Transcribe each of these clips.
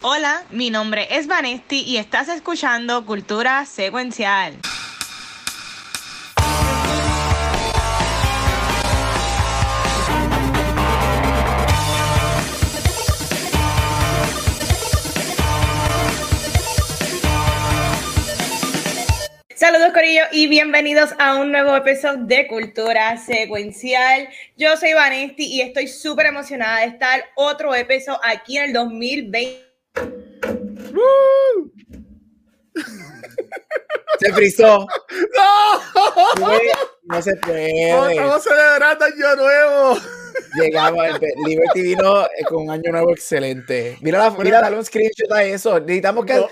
Hola, mi nombre es Vanesti y estás escuchando Cultura Secuencial. Saludos Corillo y bienvenidos a un nuevo episodio de Cultura Secuencial. Yo soy Vanesti y estoy súper emocionada de estar otro episodio aquí en el 2020. Se frizó. ¡No! No se puede. Estamos celebrando Año Nuevo. Llegamos, el Liberty vino eh, con un año nuevo excelente. Mira, la, mira, dale un screenshot a eso. Necesitamos que. No.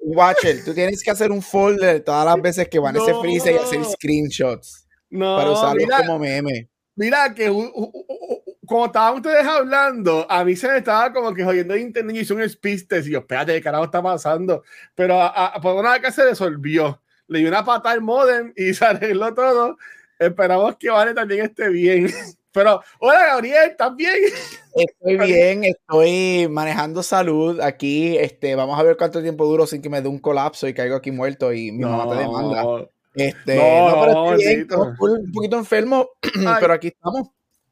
Watcher, tú tienes que hacer un folder todas las veces que van a ese freezer y hacer screenshots No, para usarlos mira, como meme. mira que u- u- como estaban ustedes hablando, a mí se me estaba como que jodiendo de internet y hizo un speech y yo, espérate, ¿qué carajo está pasando? Pero a, a- por una vez que se resolvió, le di una patada al modem y se arregló todo. Esperamos que Vale también esté bien. Pero, hola Gabriel, ¿estás bien? Estoy bien, estoy manejando salud aquí. Este, vamos a ver cuánto tiempo duro sin que me dé un colapso y caigo aquí muerto y mi mamá te demanda. Este, No, no, pero estoy bien, un poquito enfermo, Ay. pero aquí estamos.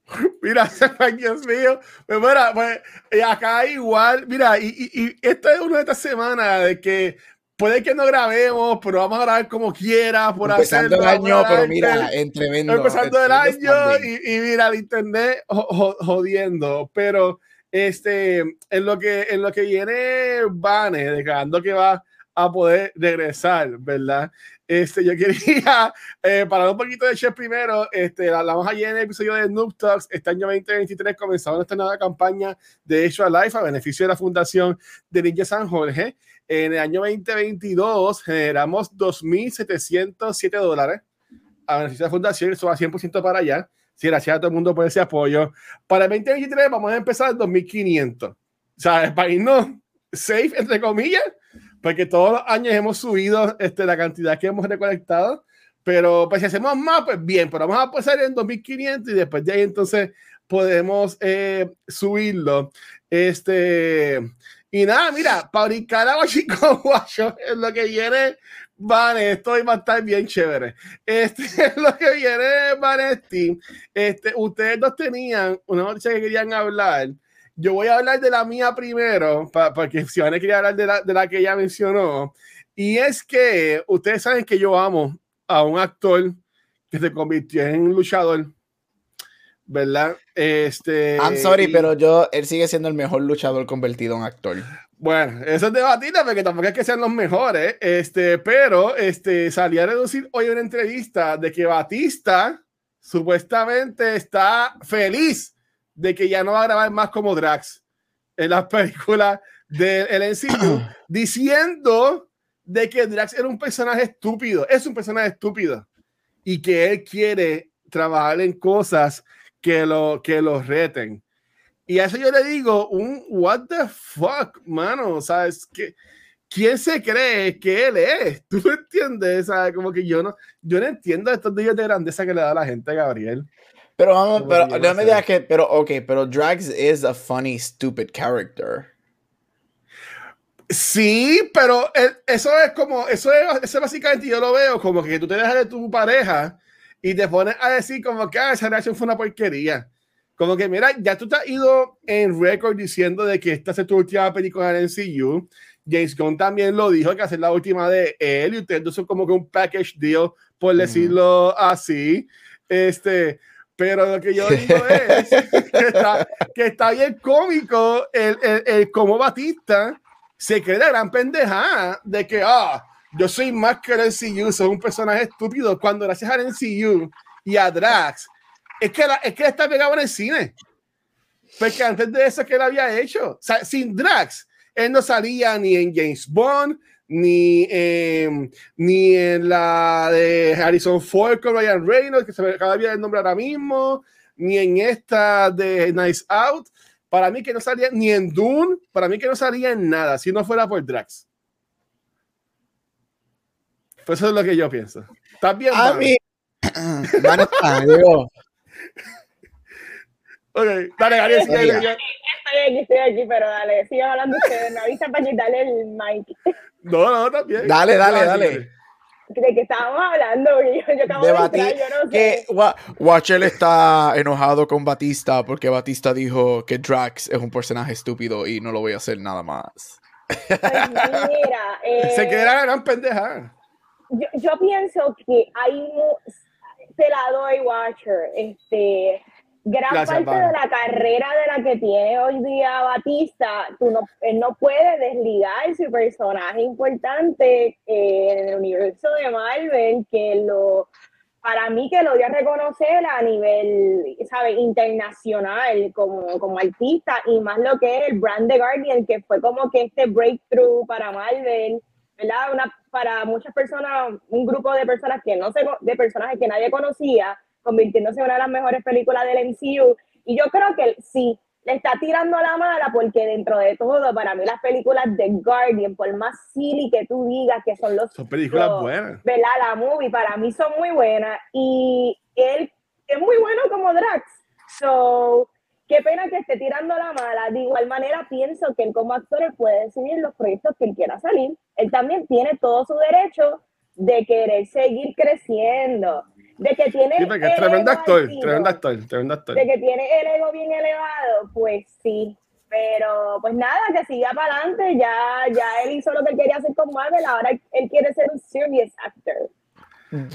Mira, Dios mío. Pues mira, pues eh, acá igual, mira, y, y, y esta es una de estas semanas de que puede que no grabemos, pero vamos a grabar como quiera, por Empezando el hacerlo, año, pero mira, en tremendo. empezando el año y, y mira el internet jo- jo- jodiendo, pero este en lo que en lo que viene Vane declarando que va a poder regresar, ¿verdad? Este, yo quería eh, parar un poquito de Chef primero. Este, hablamos ayer en el episodio de Noob Talks. Este año 2023 comenzamos esta nueva campaña de Hecho a Life a beneficio de la Fundación de Ninja San Jorge. En el año 2022 generamos 2.707 dólares a beneficio de la Fundación. Eso va 100% para allá. Sí, gracias a todo el mundo por ese apoyo. Para el 2023 vamos a empezar en 2.500. O sea, para irnos safe, entre comillas, porque todos los años hemos subido este, la cantidad que hemos recolectado. Pero pues si hacemos más, pues bien, pero vamos a pasar en 2500 y después de ahí entonces podemos eh, subirlo. Este, y nada, mira, para brincar a Chico Guacho es lo que viene, vale, esto va a estar bien chévere. Este es lo que viene, Vanesti. Este, ustedes dos tenían una noticia que querían hablar. Yo voy a hablar de la mía primero, pa- porque si van a querer hablar de la, de la que ella mencionó. Y es que ustedes saben que yo amo a un actor que se convirtió en un luchador, ¿verdad? Este, I'm sorry, y- pero yo, él sigue siendo el mejor luchador convertido en actor. Bueno, eso es debatible porque tampoco es que sean los mejores, este, pero este, salí a reducir hoy una entrevista de que Batista supuestamente está feliz de que ya no va a grabar más como Drax en las películas del MCU, diciendo de que Drax era un personaje estúpido, es un personaje estúpido y que él quiere trabajar en cosas que lo, que lo reten. Y a eso yo le digo un what the fuck, mano, ¿sabes? que ¿Quién se cree que él es? ¿Tú me entiendes? ¿Sabes? Como que yo no, yo no entiendo estos días de grandeza que le da a la gente, Gabriel. Pero vamos, pero no me digas que, pero ok, pero Drax is a funny, stupid character. Sí, pero eh, eso es como, eso es, eso básicamente yo lo veo como que tú te dejas de tu pareja y te pones a decir como que ah, esa reacción fue una porquería. Como que, mira, ya tú te has ido en récord diciendo de que esta es tu última película en el MCU. James Gunn también lo dijo que hacer la última de él y ustedes son como que un package deal, por decirlo así. Este, pero lo que yo digo es que está, que está bien cómico el, el, el cómo Batista se cree la gran pendejada de que, ah, yo soy más que el MCU, soy un personaje estúpido, cuando gracias al MCU y a Drax, es que, la, es que está pegado en el cine. Porque antes de eso, ¿qué él había hecho? O sea, sin Drax, él no salía ni en James Bond, ni, eh, ni en la de Harrison Ford con Ryan Reynolds, que se me acaba de el nombre ahora mismo, ni en esta de Nice Out. Para mí que no salía ni en Dune, para mí que no salía en nada, si no fuera por Drax. Pues eso es lo que yo pienso. ¿Estás bien? A mí, Van está, digo, Ok, dale, sigue, Estoy aquí, estoy aquí, pero dale, sigan hablando ustedes. Me avisa para quitarle el mic. No, no, también. Dale, dale, dale. ¿De qué estábamos hablando? Yo, yo acabo de, entrar, yo no que sé. Watcher está enojado con Batista porque Batista dijo que Drax es un personaje estúpido y no lo voy a hacer nada más. Pues mira, eh, Se queda la gran pendeja. Yo, yo pienso que hay te la doy, Watcher. Este, gran Gracias, parte de la carrera de la que tiene hoy día Batista, tú no, él no puede desligar su personaje importante eh, en el universo de Marvel, que lo, para mí que lo dio a reconocer a nivel, ¿sabe? internacional como, como artista y más lo que es el brand de Guardian, que fue como que este breakthrough para Marvel, ¿verdad? Una, para muchas personas, un grupo de personas que no se, de personajes que nadie conocía, convirtiéndose en una de las mejores películas del MCU. Y yo creo que sí, le está tirando la mala porque dentro de todo, para mí las películas de Guardian, por más silly que tú digas que son los... Son películas los- buenas. ¿Verdad? La movie para mí son muy buenas. Y él es muy bueno como Drax. So, qué pena que esté tirando la mala. De igual manera, pienso que él como actor él puede decidir los proyectos que él quiera salir. Él también tiene todo su derecho de querer seguir creciendo. De que tiene Sí, porque es el tremendo ego actor, altivo, tremendo actor, tremendo actor. De que tiene el ego bien elevado, pues sí. Pero pues nada, que siga para adelante. Ya, ya él hizo lo que él quería hacer con Marvel. Ahora él quiere ser un serious actor.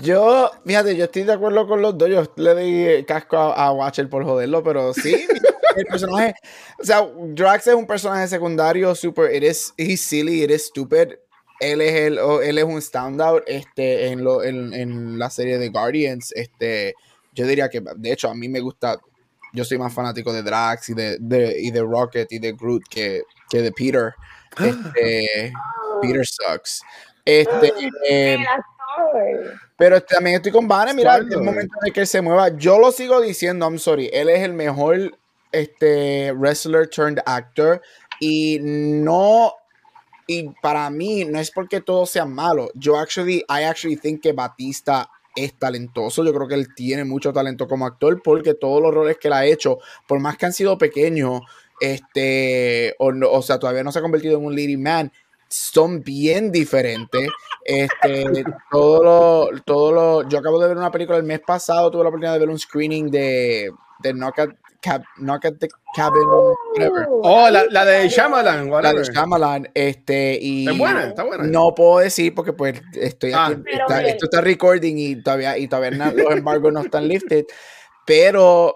Yo, fíjate, yo estoy de acuerdo con los dos. Yo le di casco a, a Watcher por joderlo, pero sí, el personaje, o sea, Drax es un personaje secundario, super, it is, he's silly, it is stupid. Él es, el, o- él es un standout este, en, lo, en, en la serie de Guardians. Este, yo diría que, de hecho, a mí me gusta, yo soy más fanático de Drax y de, de, y de Rocket y de Groot que, que de Peter. Este, Peter sucks. Este, eh, El actor. pero también estoy con Vane, mira, el momento de que él se mueva. Yo lo sigo diciendo, I'm sorry, él es el mejor este, wrestler turned actor y no, y para mí no es porque todo sea malo. Yo actually, I actually think que Batista es talentoso. Yo creo que él tiene mucho talento como actor porque todos los roles que él ha hecho, por más que han sido pequeños, este, o, no- o sea, todavía no se ha convertido en un leading man, son bien diferentes. Este, todo lo, todo lo, yo acabo de ver una película el mes pasado, tuve la oportunidad de ver un screening de, de Knock at, Cab- Knock at the Cabin, whatever. Oh, la, la de Shyamalan, La whatever. de Shyamalan, este, y Está buena, está buena. no puedo decir porque pues estoy Ah. aquí, está- esto está recording y todavía, y todavía na- los embargos no están lifted, pero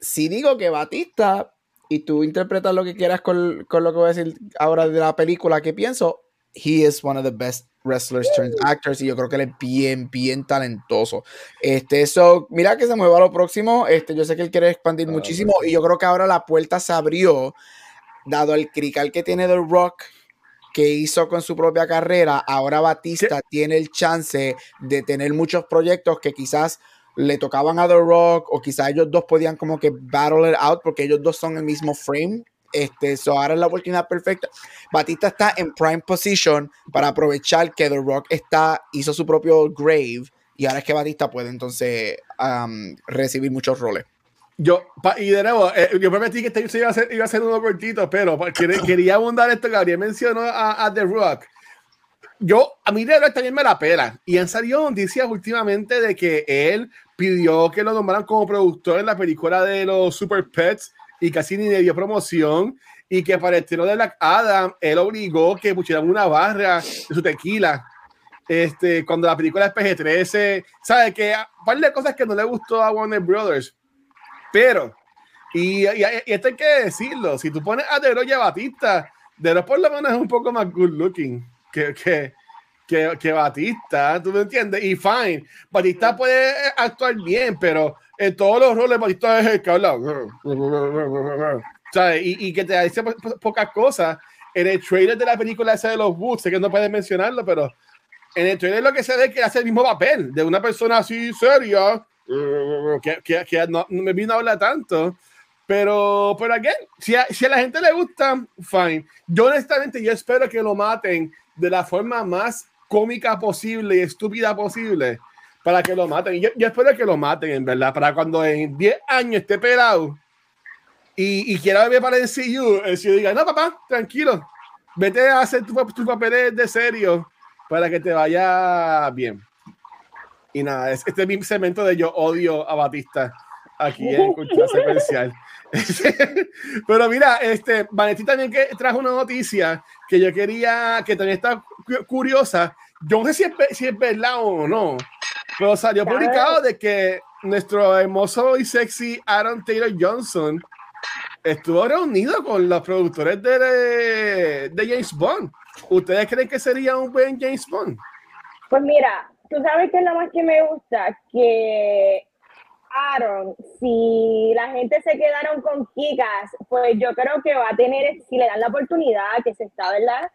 si digo que Batista, y tú interpretas lo que quieras con, con lo que voy a decir ahora de la película que pienso, he is one of the best wrestlers turned actors y yo creo que él es bien, bien talentoso. Este, so, mira que se mueva a lo próximo, este, yo sé que él quiere expandir Ah, muchísimo y yo creo que ahora la puerta se abrió, dado el crical que tiene The Rock, que hizo con su propia carrera, ahora Batista tiene el chance de tener muchos proyectos que quizás le tocaban a The Rock o quizás ellos dos podían como que battle it out porque ellos dos son el mismo frame. Este, so ahora es la oportunidad perfecta. Batista está en prime position para aprovechar que The Rock está, hizo su propio grave y ahora es que Batista puede entonces um, recibir muchos roles. Yo, pa- y de nuevo, eh, yo prometí que este iba a ser, iba a ser uno cortito, pero quería, quería abundar esto Gabriel mencionó a, a The Rock. Yo, a mí The Rock también me la pela. Y han salido noticias últimamente de que él pidió que lo nombraran como productor en la película de los Super Pets y casi ni le dio promoción. Y que para el estreno de Black Adam, él obligó que pusieran una barra de su tequila. Este, cuando la película es PG-13, ¿sabe? Que un par de cosas que no le gustó a Warner Brothers. Pero, y, y, y esto hay que decirlo, si tú pones a The Rock y a Batista, The Rock por lo menos es un poco más good looking que, que, que, que Batista, ¿tú me entiendes? Y fine, Batista puede actuar bien, pero en todos los roles Batista es el que habla. ¿sabes? Y, y que te dice po- po- pocas cosas. En el trailer de la película esa de los Boots, sé que no puedes mencionarlo, pero en el trailer lo que se ve es que hace el mismo papel de una persona así seria, que, que, que no, no me vino a hablar tanto. Pero, pero again, si a, si a la gente le gusta, fine. Yo honestamente, yo espero que lo maten de la forma más cómica posible y estúpida posible para que lo maten. Yo, yo espero que lo maten, en verdad, para cuando en 10 años esté pelado, y, y quiera ver para el CU, el CU diga, no, papá, tranquilo, vete a hacer tus tu papeles de serio para que te vaya bien. Y nada, este es mi segmento de yo odio a Batista aquí en Cultura Secuencial. Pero mira, este, Vanetti también que trajo una noticia que yo quería, que también está curiosa. Yo no sé si es, si es verdad o no, pero salió publicado de que nuestro hermoso y sexy Aaron Taylor Johnson estuvo reunido con los productores de, de James Bond. ¿Ustedes creen que sería un buen James Bond? Pues mira, tú sabes que es lo más que me gusta, que Aaron, si la gente se quedaron con Kikas, pues yo creo que va a tener, si le dan la oportunidad, que se está, ¿verdad?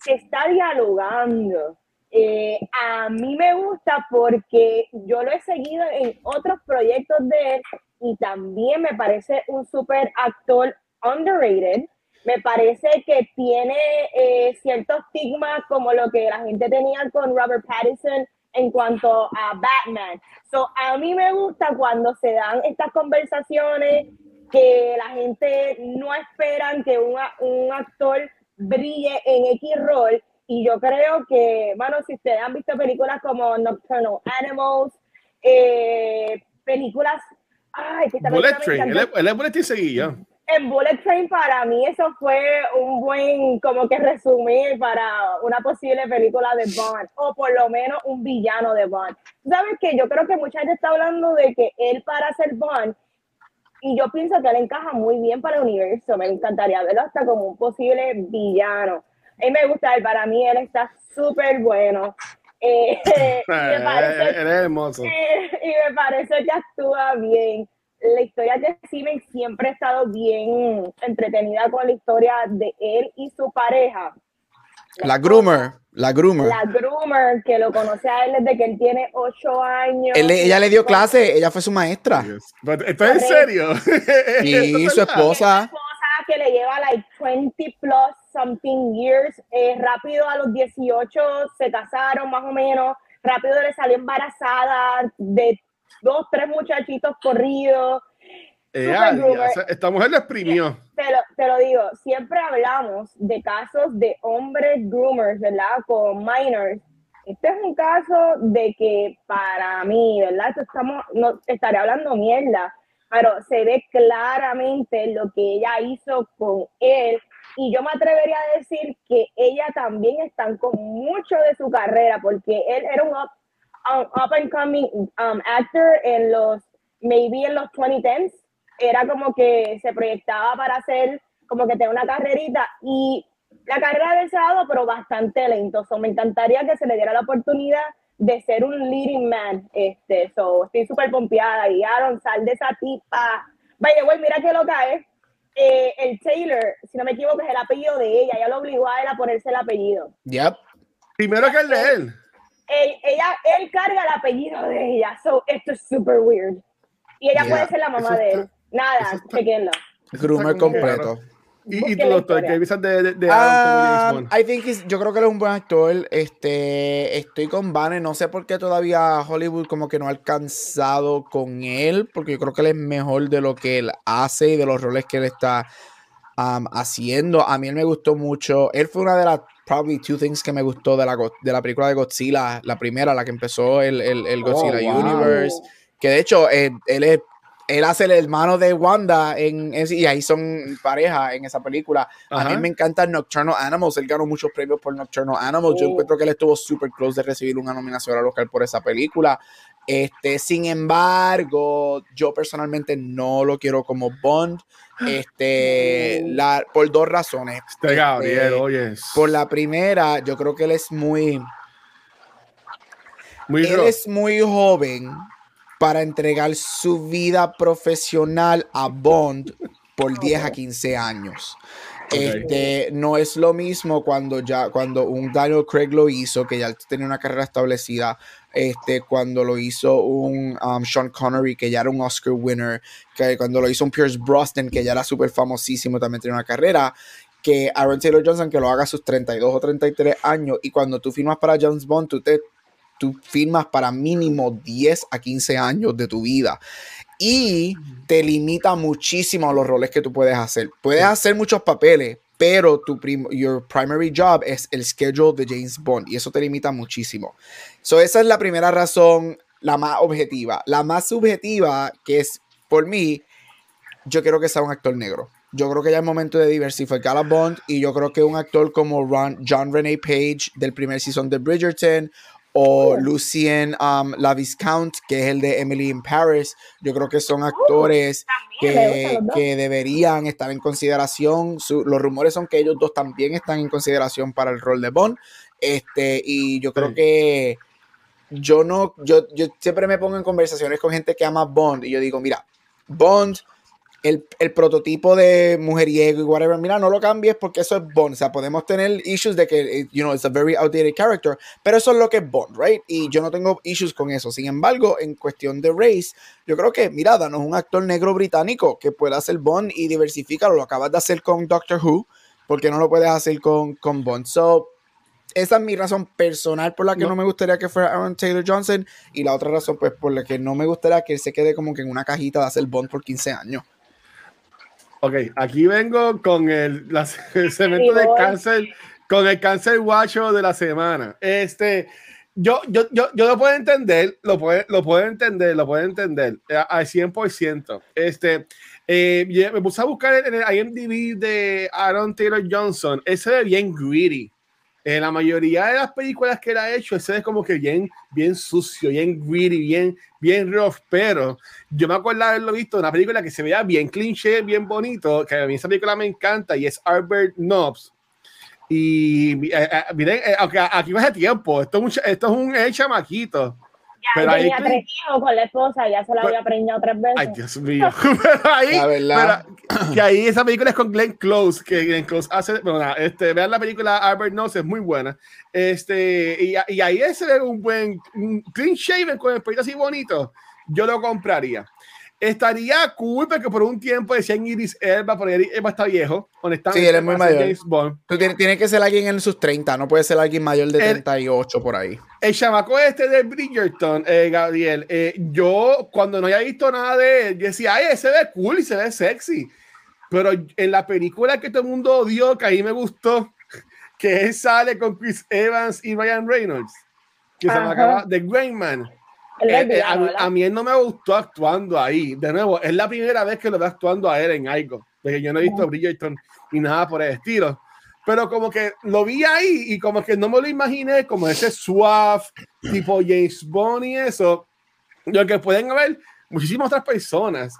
Se está dialogando. Eh, a mí me gusta porque yo lo he seguido en otros proyectos de él y también me parece un super actor underrated. Me parece que tiene eh, cierto estigma como lo que la gente tenía con Robert Pattinson en cuanto a Batman. So, a mí me gusta cuando se dan estas conversaciones que la gente no esperan que un actor brille en X rol. Y yo creo que, bueno, si ustedes han visto películas como Nocturnal Animals, eh, películas... Ay, que Bullet Train, él es Bullet Train en Bullet Train para mí eso fue un buen como que resumir para una posible película de Bond o por lo menos un villano de Bond. ¿Sabes que Yo creo que mucha gente está hablando de que él para ser Bond y yo pienso que él encaja muy bien para el universo. Me encantaría verlo hasta como un posible villano. A mí me gusta él, para mí él está súper bueno. Eh, y, me parece, es hermoso. y me parece que actúa bien la historia de Steven siempre ha estado bien entretenida con la historia de él y su pareja. La, groomer, la groomer. La groomer, que lo conoce a él desde que él tiene ocho años. ella le dio clase, ella fue su maestra. ¿Estás en serio? Y su esposa. Que le lleva like 20 plus something years. Eh, rápido a los 18 se casaron más o menos. Rápido le salió embarazada de dos, tres muchachitos corridos. Eh, esta mujer le exprimió. Te lo, te lo, digo, siempre hablamos de casos de hombres groomers, ¿verdad? Con minors. Este es un caso de que para mí, ¿verdad? estamos, no estaré hablando mierda, pero se ve claramente lo que ella hizo con él. Y yo me atrevería a decir que ella también estancó mucho de su carrera, porque él era un um, up and coming um, actor en los, maybe en los 2010s. Era como que se proyectaba para hacer como que tener una carrerita y la carrera del sábado, pero bastante lento. So, me encantaría que se le diera la oportunidad de ser un leading man. Este, so, estoy súper pompeada. Y Aaron, sal de esa tipa. Vaya, güey, mira qué loca es. Eh, el Taylor, si no me equivoco, es el apellido de ella. Ella lo obligó a él a ponerse el apellido. Yep. Primero que el de él él, ella, él carga el apellido de ella. So, esto es super weird. Y ella puede ser la mamá de él. Nada, chequenlo. Groomer completo. ¿Y, y tú, doctor, qué piensas de, de, de um, I think yo creo que él es un buen actor. Este, estoy con Vane. No sé por qué todavía Hollywood como que no ha alcanzado con él, porque yo creo que él es mejor de lo que él hace y de los roles que él está um, haciendo. A mí él me gustó mucho. Él fue una de las probably two things que me gustó de la, de la película de Godzilla, la primera, la que empezó el, el, oh, Godzilla Universe, que de hecho eh, él, es, él hace el hermano de Wanda en, y ahí son pareja en esa película. A mí me encanta Nocturnal Animals, él ganó muchos premios por Nocturnal Animals, yo oh. encuentro que él estuvo super close de recibir una nominación a local por esa película. Este, sin embargo, yo personalmente no lo quiero como Bond. Este, la, por dos razones. Este Gabriel, oye. Por la primera, yo creo que él es muy. muy él es muy joven para entregar su vida profesional a Bond por 10 a 15 años. Este, no es lo mismo cuando ya cuando un Daniel Craig lo hizo, que ya tenía una carrera establecida, este, cuando lo hizo un um, Sean Connery, que ya era un Oscar winner, que cuando lo hizo un Pierce Brosnan, que ya era súper famosísimo, también tenía una carrera, que Aaron Taylor Johnson, que lo haga a sus 32 o 33 años, y cuando tú firmas para James Bond, tú, te, tú firmas para mínimo 10 a 15 años de tu vida. y te limita muchísimo a los roles que tú puedes hacer. Puedes hacer muchos papeles, pero tu your primary job es el schedule de James Bond y eso te limita muchísimo. So esa es la primera razón, la más objetiva. La más subjetiva, que es por mí, yo quiero que sea un actor negro. Yo creo que ya es momento de diversificar a Bond y yo creo que un actor como John Rene Page del primer season de Bridgerton o Lucien um, La Viscount, que es el de Emily in Paris. Yo creo que son actores que, que, deberían estar en consideración. los rumores son que ellos dos también están en consideración para el rol de Bond. Este, y yo creo que yo no, yo, yo siempre me pongo en conversaciones con gente que ama Bond y yo digo, mira, Bond el, prototipo de mujeriego y whatever, mira, no lo cambies porque eso es Bond. O sea, podemos tener issues de que, eh, you know, it's a very outdated character, pero eso es lo que es Bond, right? Y yo no tengo issues con eso. Sin embargo, en cuestión de race, yo creo que, mira, danos un actor negro británico que pueda hacer Bond y diversificarlo. Lo acabas de hacer con Doctor Who, porque no lo puedes hacer con, con Bond? So, esa es mi razón personal por la que no. no. me gustaría que fuera Aaron Taylor Johnson y la otra razón pues por la que no me gustaría que él se quede como que en una cajita de hacer Bond por 15 años. Ok, aquí vengo con el, cemento de cáncer, con el cáncer guacho de la semana. Este, yo, yo, yo, yo lo puedo entender, lo puedo, lo puedo entender, lo puedo entender eh, al 100%. Este, eh, me puse a buscar en el IMDb de Aaron Taylor Johnson. Ese ve bien greedy. En la mayoría de las películas que él ha hecho, ese es como que bien, bien sucio, bien greedy, bien, bien rough. Pero yo me acuerdo haberlo visto en una película que se veía bien cliché, bien bonito, que a mí esa película me encanta y es Albert Knobs. Y eh, eh, miren, eh, aunque aquí va hace tiempo, esto, esto es un chamaquito pero tenía tres hijos con la esposa, ya se la había preñado tres veces. Ay, Dios mío. pero ahí, pero, que ahí esa película es con Glenn Close, que Glenn Close hace, bueno, este, vean la película Albert Knows, es muy buena. Este, y, y ahí ese es un buen un clean shaven con el pelo así bonito. Yo lo compraría. Estaría cool porque por un tiempo decían Iris Elba, porque Iris Elba está viejo. Honestamente, sí, él es muy mayor. Tú tienes, tiene que ser alguien en sus 30, no puede ser alguien mayor de 38 por ahí. El chamaco este de Bridgerton, eh, Gabriel, eh, yo cuando no había visto nada de él, decía, ay, ese ve cool y se ve sexy. Pero en la película que todo el mundo odió, que ahí me gustó, que él sale con Chris Evans y Ryan Reynolds, que se llama The Greyman eh, eh, a, mí él no me gustó actuando ahí. De nuevo, es la primera vez que lo veo actuando a él en algo. De que yo no he visto Bridgerton ni nada por el estilo. Pero como que lo vi ahí y como que no me lo imaginé como ese suave tipo James Bond y eso. Lo que pueden haber muchísimas otras personas.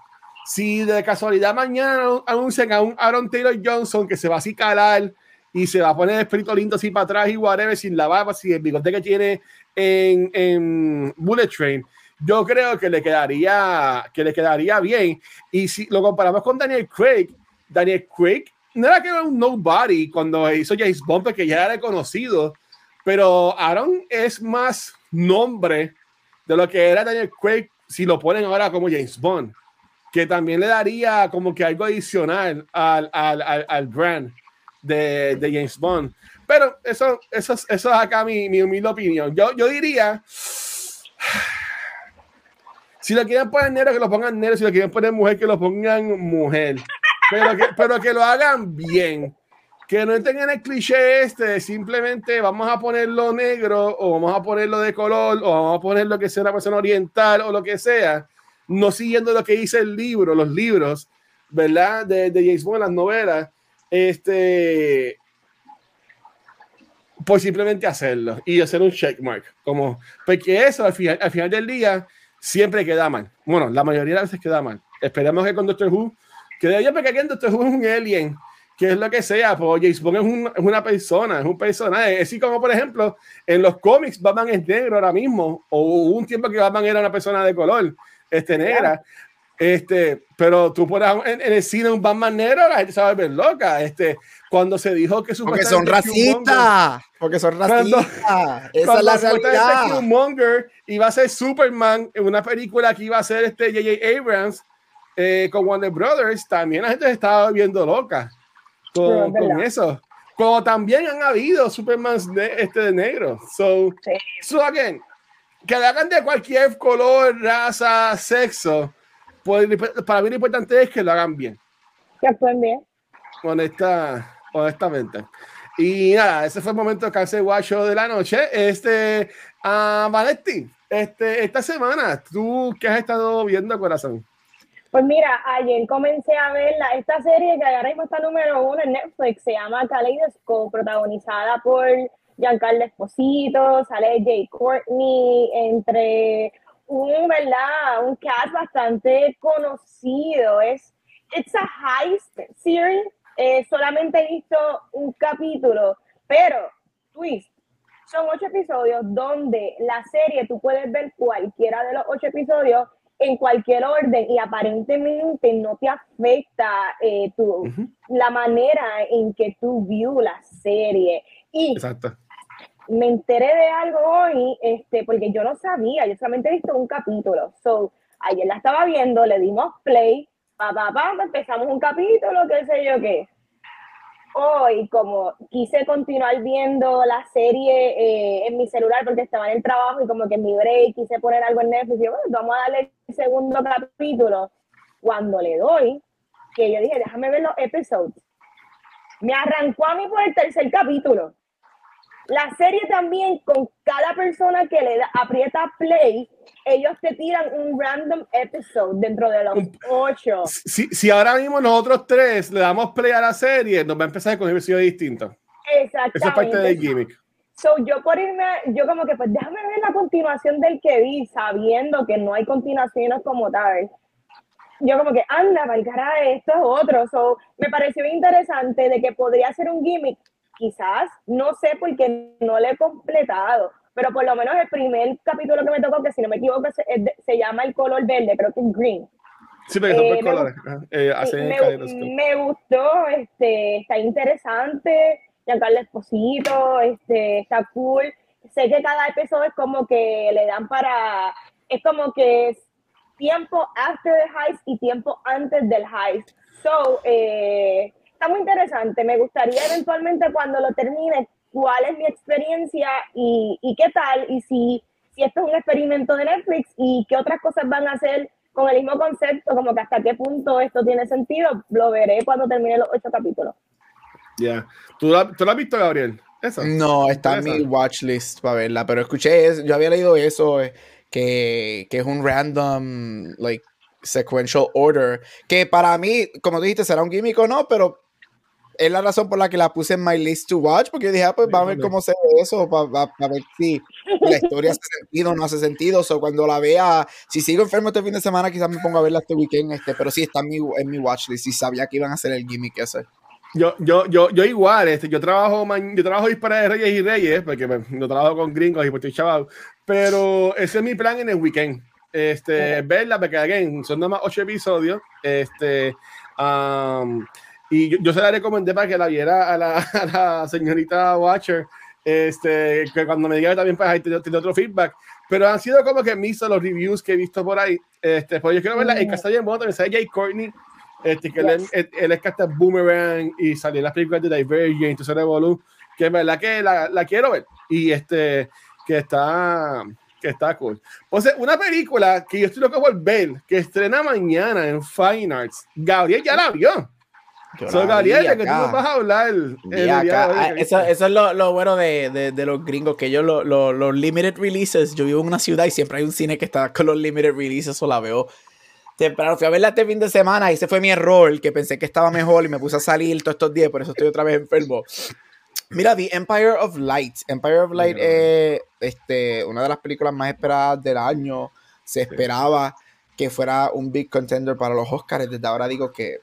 Si de casualidad mañana anuncian a un Aaron Taylor Johnson que se va a así calar y se va a poner el espíritu lindo así para atrás y whatever, sin la barba, sin el bigote que tiene en, Bullet Train, yo creo que le quedaría, que le quedaría bien. Y si lo comparamos con Daniel Craig, Daniel Craig no era que era un nobody cuando hizo James Bond, porque ya era reconocido, pero Aaron es más nombre de lo que era Daniel Craig si lo ponen ahora como James Bond, que también le daría como que algo adicional al, al, al, al brand de, de James Bond. Pero eso, eso, eso es acá mi, mi humilde opinión. Yo, yo diría, si lo quieren poner negro, que lo pongan negro. Si lo quieren poner mujer, que lo pongan mujer. Pero que, pero que lo hagan bien. Que no tengan el cliché este simplemente vamos a ponerlo negro o vamos a ponerlo de color o vamos a ponerlo que sea una persona oriental o lo que sea. No siguiendo lo que dice el libro, los libros, ¿verdad? De, de James Bond, las novelas. Este, por simplemente hacerlo y hacer un checkmark. Como, porque eso al final, al final del día siempre queda mal. Bueno, la mayoría de las veces queda mal. Esperemos que con Doctor Who quede bien porque aquí en Doctor Who es un alien, que es lo que sea, porque James Bond es, un, es, una persona, es un personaje. Así como, por ejemplo, en los cómics Batman es negro ahora mismo, o un tiempo que Batman era una persona de color, este negra. Este, pero tú pones en, en, el cine un Batman negro, la gente se va a ver loca. Este, cuando se dijo que Porque son racistas. Porque son racistas. Esa es la realidad. Monger iba a ser Superman en una película que iba a ser este J.J. Abrams eh, con Warner Brothers, también la gente se estaba viendo loca con, con eso. Como también han habido Superman de, este de negro. So, so again, que le hagan de cualquier color, raza, sexo para mí lo importante es que lo hagan bien. Que actúen bien. Honesta, honestamente. Y nada, ese fue el momento de hace guacho de la noche. Este, uh, Vanetti, este, esta semana, ¿tú qué has estado viendo, corazón? Pues mira, ayer comencé a ver esta serie que ahora mismo está número uno en Netflix, se llama Kaleidoscope, protagonizada por Giancarlo Esposito, sale Jay Courtney, entre un, ¿verdad? Un cast bastante conocido. Es It's a Heist series. Eh, solamente he visto un capítulo, pero twist. Son ocho episodios donde la serie tú puedes ver cualquiera de los ocho episodios en cualquier orden y aparentemente no te afecta eh, tu, la manera en que tú view la serie. Y Exacto me enteré de algo hoy, este, porque yo no sabía, yo solamente he visto un capítulo. So, ayer la estaba viendo, le dimos play, pa, pa, pa, empezamos un capítulo, qué sé yo qué. Hoy, como quise continuar viendo la serie eh, en mi celular porque estaba en el trabajo y como que en mi break quise poner algo en Netflix, y bueno, vamos a darle el segundo capítulo. Cuando le doy, que yo dije, déjame ver los episodios, me arrancó a mí por el tercer capítulo. La serie también, con cada persona que le da, aprieta play, ellos te tiran un random episode dentro de los ocho. Si, si ahora mismo nosotros tres le damos play a la serie, nos va a empezar con un episodio distinto. Exactamente. Esa es parte del gimmick. So, yo por irme, yo como que pues déjame ver la continuación del que vi, sabiendo que no hay continuaciones como tal. Yo como que, anda, cara, esto es otro. So, me pareció interesante de que podría ser un gimmick quizás, no sé porque no lo he completado, pero por lo menos el primer capítulo que me tocó, que si no me equivoco se, llama El color verde, creo que es green. Sí, pero eh, colores. Eh, me, gustó, este, está interesante, Giancarlo Esposito, este, está cool. Sé que cada episodio es como que le dan para, es como que es tiempo after the heist y tiempo antes del heist. So, eh, está muy interesante. Me gustaría eventualmente cuando lo termine, cuál es mi experiencia y, y qué tal, y si, si esto es un experimento de Netflix y qué otras cosas van a hacer con el mismo concepto, como que hasta qué punto esto tiene sentido, lo veré cuando termine los ocho capítulos. Ya. ¿Tú, lo has visto, Gabriel? No, está en mi watch list para verla, pero escuché, yo había leído eso, eh, que, que es un random, like, sequential order, que para mí, como dijiste, será un gimmick o no, pero es la razón por la que la puse en my list to watch, porque yo dije, ah, pues va a ver cómo se ve eso, para ver si la historia hace sentido o no hace sentido. O cuando la vea, si sigo enfermo este fin de semana, quizás me ponga a verla este weekend, este, pero sí está en mi, en mi watch list y sabía que iban a hacer el gimmick ese. Yo, yo, yo, yo igual, este, yo trabajo, yo trabajo dispara de Reyes y Reyes, porque no pues, trabajo con gringos y pues estoy chaval, pero ese es mi plan en el weekend. Este, verla, porque again, son nada más ocho episodios. Este, um, y yo, se la recomendé para que la viera a la, señorita Watcher. Este, que cuando me diga también, pues ahí tiene, otro feedback. Pero han sido como que mis los reviews que he visto por ahí. Este, pues yo quiero verla en Casa bien bueno. También sale Jay Courtney, este, que él, él, es que está Boomerang y salió en las películas de Divergent, entonces Revolu, que es verdad que la, la, quiero ver. Y este, que está, que está cool. Pues una película que yo estoy loco por ver, que estrena mañana en Fine Arts. Gabriel ya la vio. Soy Gabriel, que tú nos vas a hablar. Ah, eso, eso, es lo, lo bueno de, de, de, los gringos, que ellos los lo, limited releases, yo vivo en una ciudad y siempre hay un cine que está con los limited releases, o la veo temprano. Fui a verla este fin de semana y ese fue mi error, que pensé que estaba mejor y me puse a salir todos estos días, por eso estoy otra vez enfermo. Mira, The Empire of Light. Empire of Light es este, una de las películas más esperadas del año. Se esperaba que fuera un big contender para los Oscars. Desde ahora digo que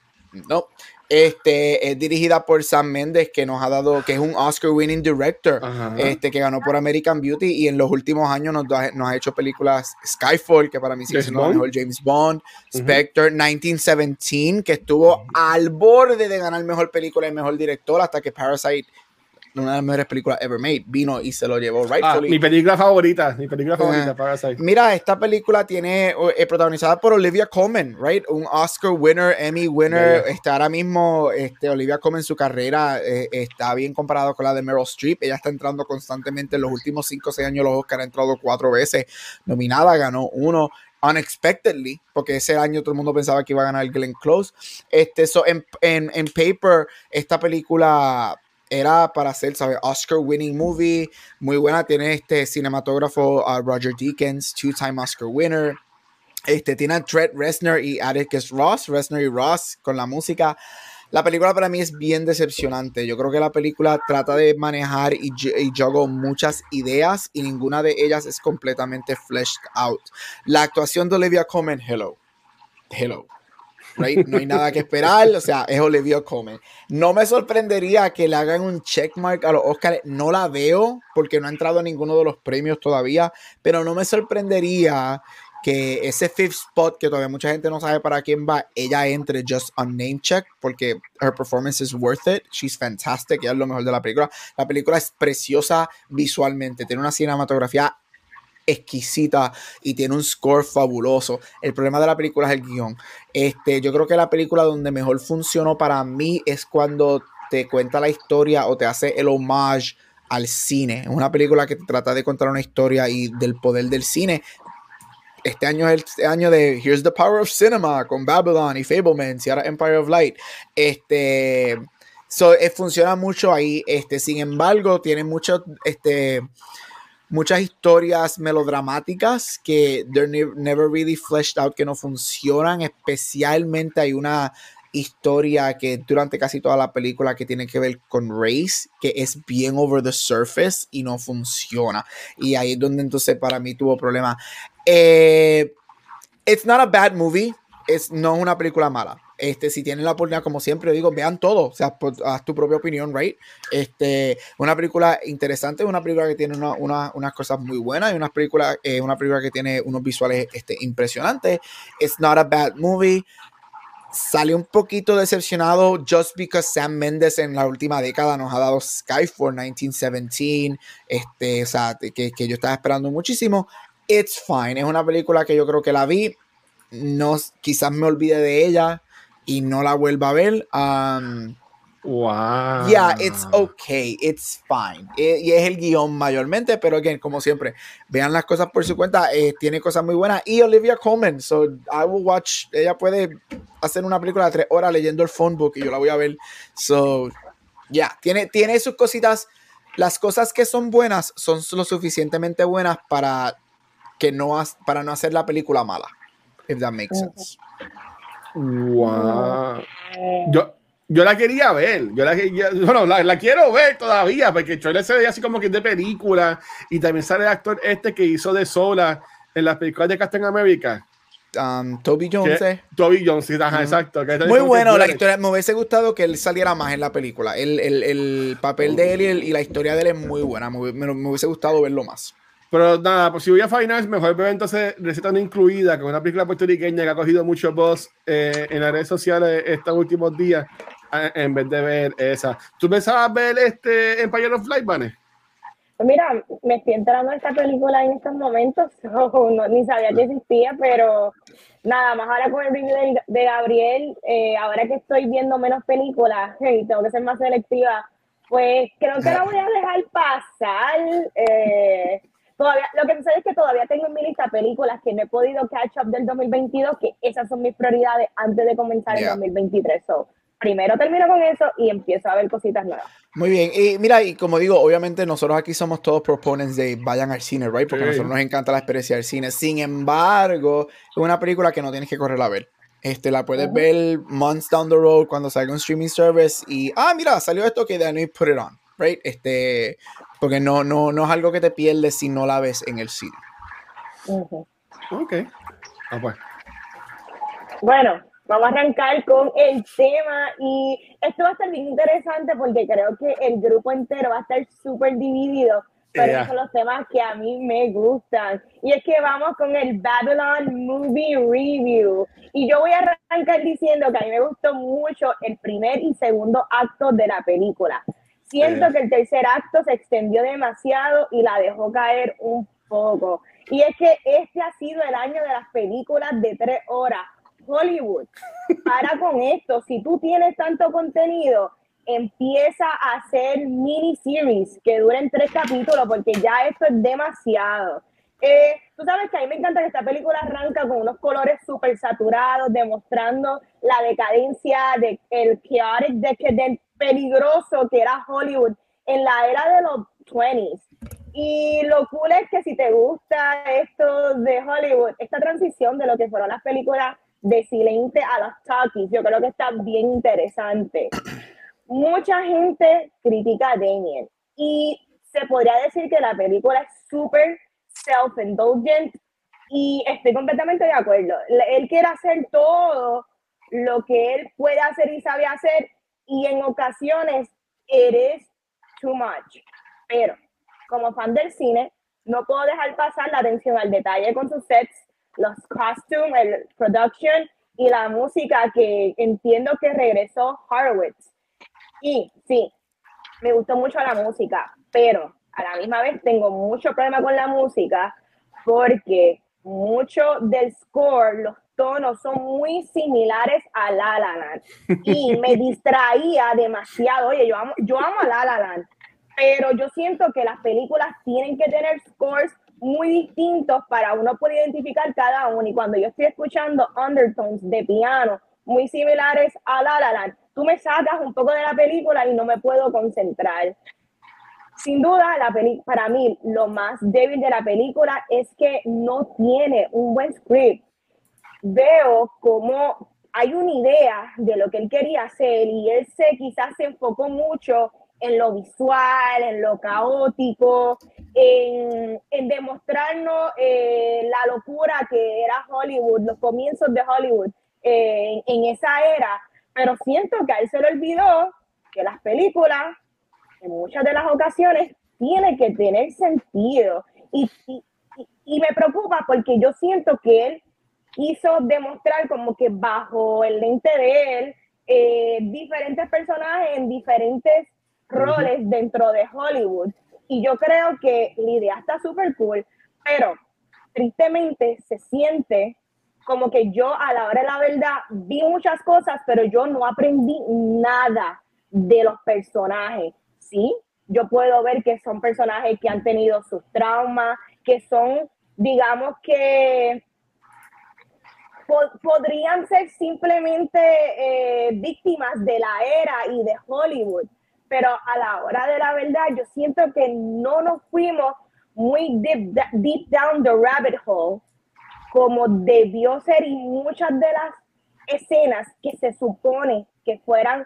no. Este, es dirigida por Sam Mendes, que nos ha dado, que es un Oscar winning director, este, que ganó por American Beauty y en los últimos años nos, nos ha hecho películas Skyfall, que para mí sigue siendo mejor, James Bond, Spectre, 1917, que estuvo al borde de ganar mejor película y mejor director hasta que Parasite una de las mejores películas ever made. Vino y se lo llevó ah, mi película favorita, mi película favorita, Parasite. Mira, esta película tiene es eh, protagonizada por Olivia Colman, right? Un Oscar winner, Emmy winner. Está ahora mismo, este, Olivia Colman, su carrera eh, está bien comparado con la de Meryl Streep. Ella está entrando constantemente en los últimos 5 o 6 años los Oscar ha entrado cuatro veces nominada, ganó uno. unexpectedly, porque ese año todo el mundo pensaba que iba a ganar Glenn Close. Este, so, en, en, en paper, esta película era para hacer, ¿sabes? Oscar winning movie, muy buena. Tiene este cinematógrafo uh, Roger Deakins, two-time Oscar winner. Este, tiene a Trent Reznor y Atticus Ross, Reznor y Ross con la música. La película para mí es bien decepcionante. Yo creo que la película trata de manejar y, y juego muchas ideas y ninguna de ellas es completamente fleshed out. La actuación de Olivia Colman, hello. Hello. No hay nada que esperar, o sea, es Olivia Colman. No me sorprendería que le hagan un checkmark a los Oscars, no la veo porque no ha entrado a ninguno de los premios todavía, pero no me sorprendería que ese fifth spot, que todavía mucha gente no sabe para quién va, ella entre just on name check, porque her performance is worth it. She's fantastic, ella es lo mejor de la película. La película es preciosa visualmente, tiene una cinematografía exquisita y tiene un score fabuloso. El problema de la película es el guion. Este, yo creo que la película donde mejor funcionó para mí es cuando te cuenta la historia o te hace el homage al cine. Es una película que trata de contar una historia y del poder del cine, este año es el año de Here's the Power of Cinema con Babylon y Fableman y ahora Empire of Light. Este, so, eh, funciona mucho ahí. Este, sin embargo, tiene mucho, este, muchas historias melodramáticas que they're never really fleshed out, que no funcionan. Especialmente hay una historia que durante casi toda la película que tiene que ver con race, que es bien over the surface y no funciona. Y ahí es donde entonces para mí tuvo problemas. Eh, it's not a bad movie. Es, no es una película mala. Este, si tienen la oportunidad, como siempre digo, vean todo, o sea, haz tu propia opinión, right? Este, una película interesante, una película que tiene una, una, unas cosas muy buenas y una película, eh, una película que tiene unos visuales este, impresionantes. It's not a bad movie. Salió un poquito decepcionado just because Sam Mendes en la última década nos ha dado Skyfall 1917, este, o sea, que, que yo estaba esperando muchísimo. It's Fine. Es una película que yo creo que la vi. No, quizás me olvide de ella y no la vuelva a ver. Um, wow. Yeah, it's okay. It's fine. E, y es el guion mayormente, pero again, como siempre, vean las cosas por su cuenta. Eh, tiene cosas muy buenas. Y Olivia Colman. So I will watch. Ella puede hacer una película de tres horas leyendo el phone book y yo la voy a ver. So, yeah, tiene, tiene sus cositas. Las cosas que son buenas son lo suficientemente buenas para que no para no hacer la película mala. If that makes sense. Wow. Yo, yo la quería ver. Yo la, bueno, la, la, quiero ver todavía, porque el se ve así como que es de película. Y también sale el actor este que hizo de sola en las películas de Captain America. Um, Toby Jones. Eh. Toby Jones, sí, ajá, exacto. Muy bueno la historia. Me hubiese gustado que él saliera más en la película. El, el, el papel de él y, el, y, la historia de él es muy buena. Me, me, me hubiese gustado verlo más. Pero nada, pues si voy a Finance, mejor ver entonces Receta No Incluida, con una película puertorriqueña que ha cogido mucho voz eh, en las redes sociales estos últimos días, en vez de ver esa. ¿Tú pensabas ver este Empire of Light, Vane? Pues mira, me estoy enterando de esta película en estos momentos, no, ni sabía que existía, pero nada más ahora con el review de, de Gabriel, eh, ahora que estoy viendo menos películas y tengo que ser más selectiva, pues creo que la voy a dejar pasar. Eh, Todavía, lo que sucede es que todavía tengo en mi lista películas que no he podido catch up del 2022, que esas son mis prioridades antes de comenzar el 2023. So, primero termino con eso y empiezo a ver cositas nuevas. Muy bien, y mira, y como digo, obviamente nosotros aquí somos todos proponents de vayan al cine, right? Porque a nosotros nos encanta la experiencia del cine. Sin embargo, es una película que no tienes que correr a ver. Este, la puedes ver months down the road cuando salga un streaming service y, ah, mira, salió esto que then we put it on, right? Este, porque no, no, no es algo que te pierdes si no la ves en el cine. Ok. Ah, pues. Bueno, vamos a arrancar con el tema y esto va a estar bien interesante porque creo que el grupo entero va a estar súper dividido, pero esos son los temas que a mí me gustan. Y es que vamos con el Babylon Movie Review. Y yo voy a arrancar diciendo que a mí me gustó mucho el primer y segundo acto de la película. Siento que el tercer acto se extendió demasiado y la dejó caer un poco. Y es que este ha sido el año de las películas de tres horas. Hollywood, para con esto. Si tú tienes tanto contenido, empieza a hacer miniseries que duren tres capítulos, porque ya esto es demasiado. Eh, tú sabes que a mí me encanta que esta película arranca con unos colores súper saturados, demostrando la decadencia del el chaotic decadent peligroso que era Hollywood en la era de los 20s. Y lo cool es que si te gusta esto de Hollywood, esta transición de lo que fueron las películas de silente a los talkies, yo creo que está bien interesante. Mucha gente critica a Damien y se podría decir que la película es súper self-indulgent y estoy completamente de acuerdo. Él quiere hacer todo lo que él puede hacer y sabe hacer y en ocasiones eres too much. Pero como fan del cine, no puedo dejar pasar la atención al detalle con sus sets, los costumes, el production y la música que entiendo que regresó Horowitz. Y sí, me gustó mucho la música, pero a la misma vez tengo mucho problema con la música porque mucho del score, los tonos son muy similares a La La Land y me distraía demasiado. Oye, yo amo, yo amo a La La Land, pero yo siento que las películas tienen que tener scores muy distintos para uno poder identificar cada uno. Y cuando yo estoy escuchando undertones de piano muy similares a La La Land, tú me sacas un poco de la película y no me puedo concentrar. Sin duda, la para mí, lo más débil de la película es que no tiene un buen script. Veo como hay una idea de lo que él quería hacer y él se quizás se enfocó mucho en lo visual, en lo caótico, en, en demostrarnos eh, la locura que era Hollywood, los comienzos de Hollywood eh, en esa era, pero siento que a él se le olvidó que las películas, en muchas de las ocasiones, tienen que tener sentido. Y, y, y me preocupa porque yo siento que él quiso demostrar como que bajo el lente de él, eh, diferentes personajes en diferentes roles dentro de Hollywood. Y yo creo que la idea está súper cool, pero tristemente se siente como que yo a la hora de la verdad vi muchas cosas, pero yo no aprendí nada de los personajes. Sí, yo puedo ver que son personajes que han tenido sus traumas, que son, digamos que podrían ser simplemente eh, víctimas de la era y de Hollywood. Pero a la hora de la verdad yo siento que no nos fuimos muy deep, deep down the rabbit hole como debió ser y muchas de las escenas que se supone que fueran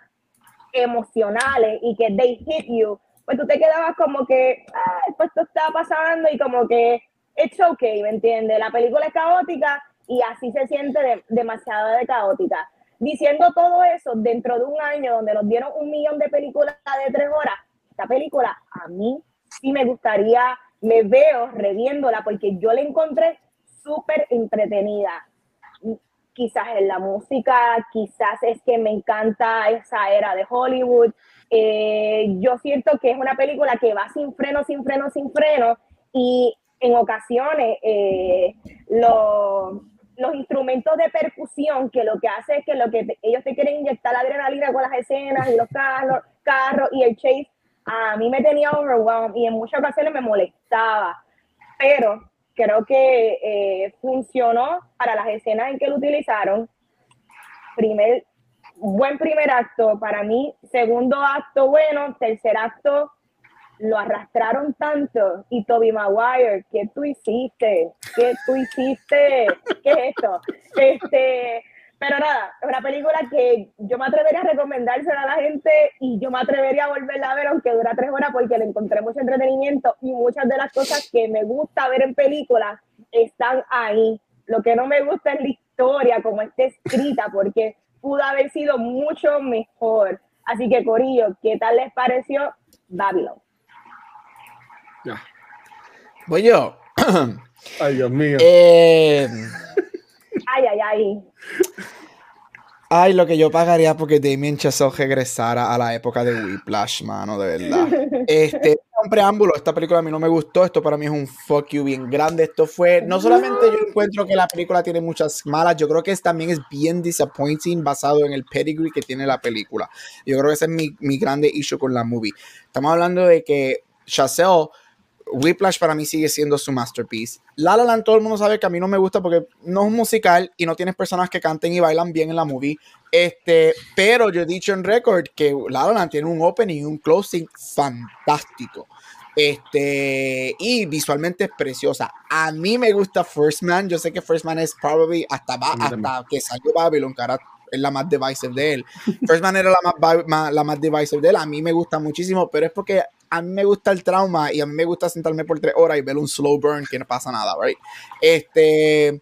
emocionales y que they hit you, pues tú te quedabas como que, pues esto está pasando y como que it's okay, ¿me entiendes? La película es caótica y así se siente demasiado de caótica. Diciendo todo eso dentro de un año donde nos dieron un millón de películas de tres horas, esta película a mí sí me gustaría, me veo reviéndola porque yo la encontré súper entretenida. Quizás en la música, quizás es que me encanta esa era de Hollywood. Eh, yo siento que es una película que va sin freno, sin freno, sin freno y en ocasiones eh, lo los instrumentos de percusión que lo que hace es que lo que ellos te quieren inyectar la adrenalina con las escenas y los carros, carros y el chase, a mí me tenía overwhelmed y en muchas ocasiones me molestaba, pero creo que eh, funcionó para las escenas en que lo utilizaron. Primer, buen primer acto para mí, segundo acto bueno, tercer acto lo arrastraron tanto y Toby Maguire, ¿qué tú hiciste? ¿Qué tú hiciste? ¿Qué es esto? Este, pero nada, es una película que yo me atrevería a recomendársela a la gente y yo me atrevería a volverla a ver aunque dura tres horas porque le encontré mucho entretenimiento y muchas de las cosas que me gusta ver en películas están ahí. Lo que no me gusta es la historia, como está escrita, porque pudo haber sido mucho mejor. Así que, Corillo, ¿qué tal les pareció Babylon? Voy yo. Ay, Dios mío. Eh, ay, ay, ay. Ay, lo que yo pagaría porque Damien Chazelle regresara a la época de Whiplash, mano, de verdad. Este, un preámbulo, esta película a mí no me gustó, esto para mí es un fuck you bien grande. Esto fue, no solamente yo encuentro que la película tiene muchas malas, yo creo que es, también es bien disappointing basado en el pedigree que tiene la película. Yo creo que ese es mi, mi grande issue con la movie. Estamos hablando de que Chazelle Whiplash para mí sigue siendo su masterpiece. La La Land todo el mundo sabe que a mí no me gusta porque no es un musical y no tienes personas que canten y bailan bien en la movie. Este, pero yo he dicho en record que La La Land tiene un opening y un closing fantástico. Este, y visualmente es preciosa. A mí me gusta First Man. Yo sé que First Man es probably hasta, hasta que salió Babylon, cara es la más divisive de él. First Man era la más, la más divisive de él. A mí me gusta muchísimo, pero es porque a mí me gusta el trauma y a mí me gusta sentarme por tres horas y ver un slow burn que no pasa nada, right? Este.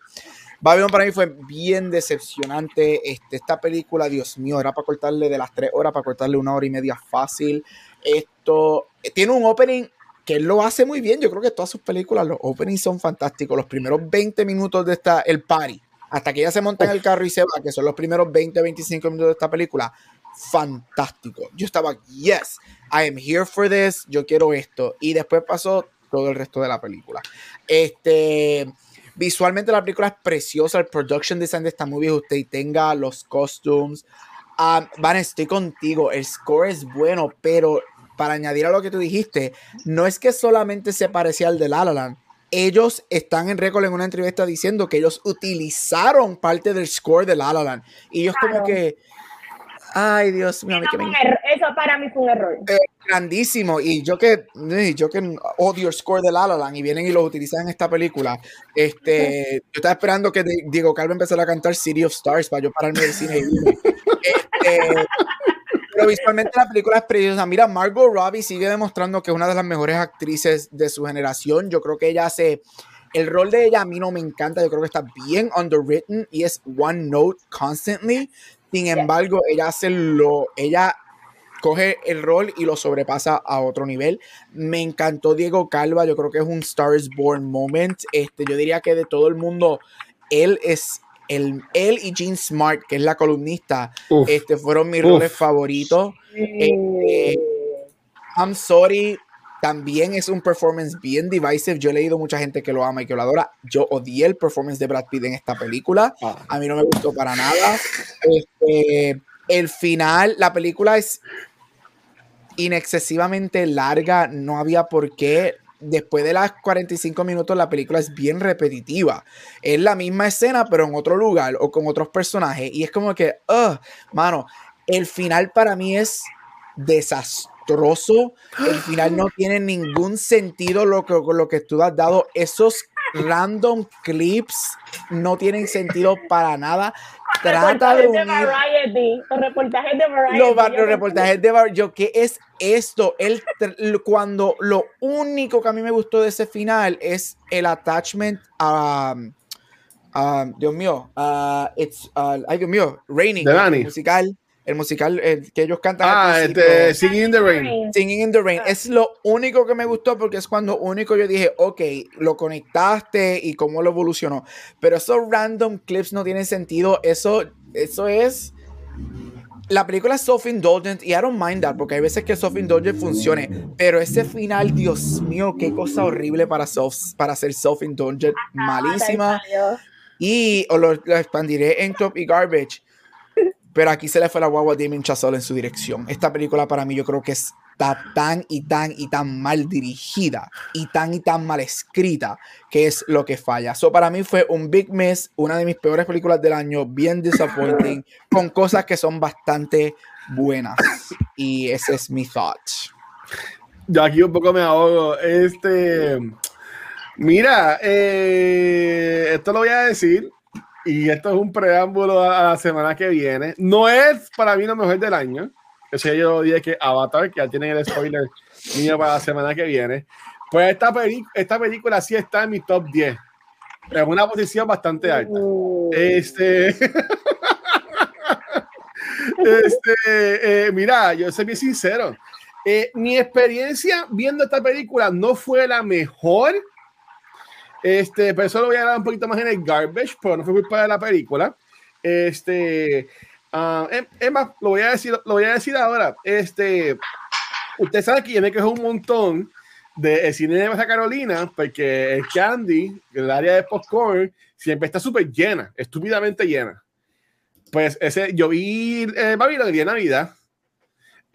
Babylon para mí fue bien decepcionante. Este, esta película, Dios mío, era para cortarle de las tres horas, para cortarle una hora y media fácil. Esto tiene un opening que él lo hace muy bien. Yo creo que todas sus películas, los openings son fantásticos. Los primeros 20 minutos de esta, el party, hasta que ella se monta en el carro y se va, que son los primeros 20, 25 minutos de esta película, fantástico. Yo estaba, yes, I am here for this, yo quiero esto. Y después pasó todo el resto de la película. Este, visualmente la película es preciosa, el production design de esta movie, usted tenga los costumes. Um, Van, estoy contigo, el score es bueno, pero para añadir a lo que tú dijiste, no es que solamente se parecía al de La La Land, ellos están en récord en una entrevista diciendo que ellos utilizaron parte del score de La La Land. Y ellos como que, ay Dios mío, eso, eso, para mí fue un error. Eh, grandísimo. Y yo que, yo que odio el score de La La Land y vienen y lo utilizan en esta película. Este, yo estaba esperando que Diego Calvo empezara a cantar City of Stars para yo pararme del cine y este, pero visualmente la película es preciosa. Mira, Margot Robbie sigue demostrando que es una de las mejores actrices de su generación. Yo creo que ella hace. El rol de ella a mí no me encanta. Yo creo que está bien underwritten y es one note constantly. Sin embargo, ella hace lo. Ella coge el rol y lo sobrepasa a otro nivel. Me encantó Diego Calva. Yo creo que es un Stars Born moment. Este, yo diría que de todo el mundo, él es el, él y Jean Smart, que es la columnista, este, fueron mis roles favoritos. Este, I'm sorry, también es un performance bien divisive. Yo he leído mucha gente que lo ama y que lo adora. Yo odié el performance de Brad Pitt en esta película. Ah. A mí no me gustó para nada. Este, el final, la película es inexcesivamente larga. No había por qué después de las 45 minutos la película es bien repetitiva. Es la misma escena, pero en otro lugar o con otros personajes. Y es como que, uh, mano, el final para mí es desastroso. El final no tiene ningún sentido lo que, lo que tú has dado. Esos random clips no tienen sentido para nada. Trata de unir los reportajes de Variety. Los, reportajes de Variety. Yo, ¿qué es esto? El, cuando lo único que a mí me gustó de ese final es el attachment a. Dios mío, it's, ay Dios mío, Raining, musical el musical que ellos cantan. Ah, este, Singing in the Rain. Singing in the Rain. Es lo único que me gustó porque es cuando único yo dije, ok, lo conectaste y cómo lo evolucionó. Pero esos random clips no tienen sentido. Eso, eso es. La película es self-indulgent y I don't mind that porque hay veces que self-indulgent funcione, pero ese final, Dios mío, qué cosa horrible para, self, para ser self-indulgent, malísima. Y o lo, lo expandiré en Top y Garbage pero aquí se le fue la guagua a Damien Chazelle en su dirección. Esta película para mí yo creo que está tan y tan y tan mal dirigida y tan y tan mal escrita que es lo que falla. Eso para mí fue un big miss, una de mis peores películas del año, bien disappointing, con cosas que son bastante buenas. Y ese es mi thought. Yo aquí un poco me ahogo. Este, mira, eh, esto lo voy a decir y esto es un preámbulo a la semana que viene. No es para mí lo mejor del año. Eso yo dije que Avatar, que ya tienen el spoiler mío para la semana que viene. Pues esta, esta película sí está en mi top 10. En una posición bastante alta. Uh. Este. este eh, mira, yo soy bien sincero. Eh, mi experiencia viendo esta película no fue la mejor este, pero eso lo voy a dar un poquito más en el garbage, pero no fue culpa de la película. Este, uh, es más, lo voy a decir, lo voy a decir ahora. Este, usted sabe que yo me quejo un montón de el cine de Baja Carolina, porque el candy, el área de popcorn, siempre está súper llena, estúpidamente llena. Pues ese, yo vi eh, Babylon el día de Navidad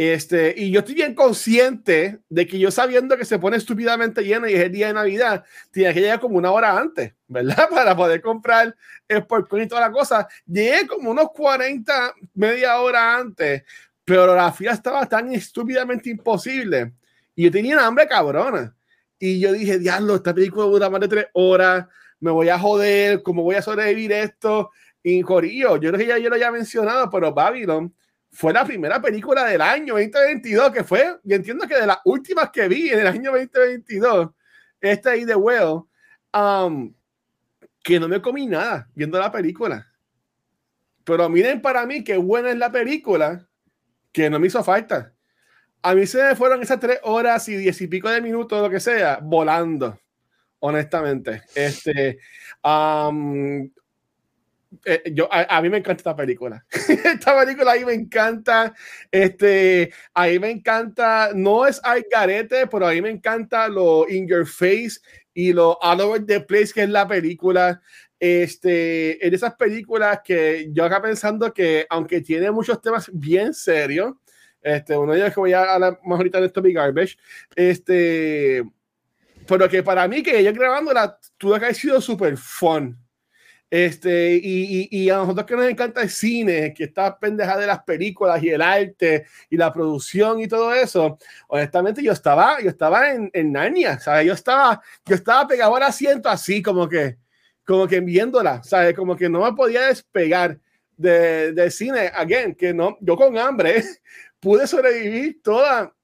Este, y yo estoy bien consciente de que yo sabiendo que se pone estúpidamente lleno y es el día de Navidad, tiene que llegar como una hora antes, ¿verdad? Para poder comprar el popcorn y toda la cosa. Llegué como unos 40, media hora antes, pero la fila estaba tan estúpidamente imposible. Y yo tenía hambre cabrona. Y yo dije, diablo, esta película dura más de tres horas, me voy a joder, ¿cómo voy a sobrevivir esto? Y Corillo, yo creo que ya yo lo había mencionado, pero Babylon fue la primera película del año 2022, que fue, y entiendo que de las últimas que vi en el año 2022, esta ahí de Well, um, que no me comí nada viendo la película. Pero miren para mí qué buena es la película, que no me hizo falta. A mí se me fueron esas tres horas y diez y pico de minutos, lo que sea, volando, honestamente. Este, um, eh, yo, a, mí me encanta esta película. esta película ahí me encanta. Este, ahí me encanta. No es Ay Garete, pero ahí me encanta lo In Your Face y lo All Over the Place, que es la película. Este, en esas películas que yo acá pensando que, aunque tiene muchos temas bien serios, este, uno de ellos que voy a hablar más ahorita de esto, Garbage, este, pero que para mí, que yo grabándola, tuvo que haber sido súper fun este, y, y, y, a nosotros que nos encanta el cine, que está pendeja de las películas y el arte y la producción y todo eso, honestamente yo estaba, yo estaba en, en Narnia, ¿sabes? Yo estaba, yo estaba pegado al asiento así, como que, como que viéndola, ¿sabes? Como que no me podía despegar de, de cine, again, que no, yo con hambre pude sobrevivir toda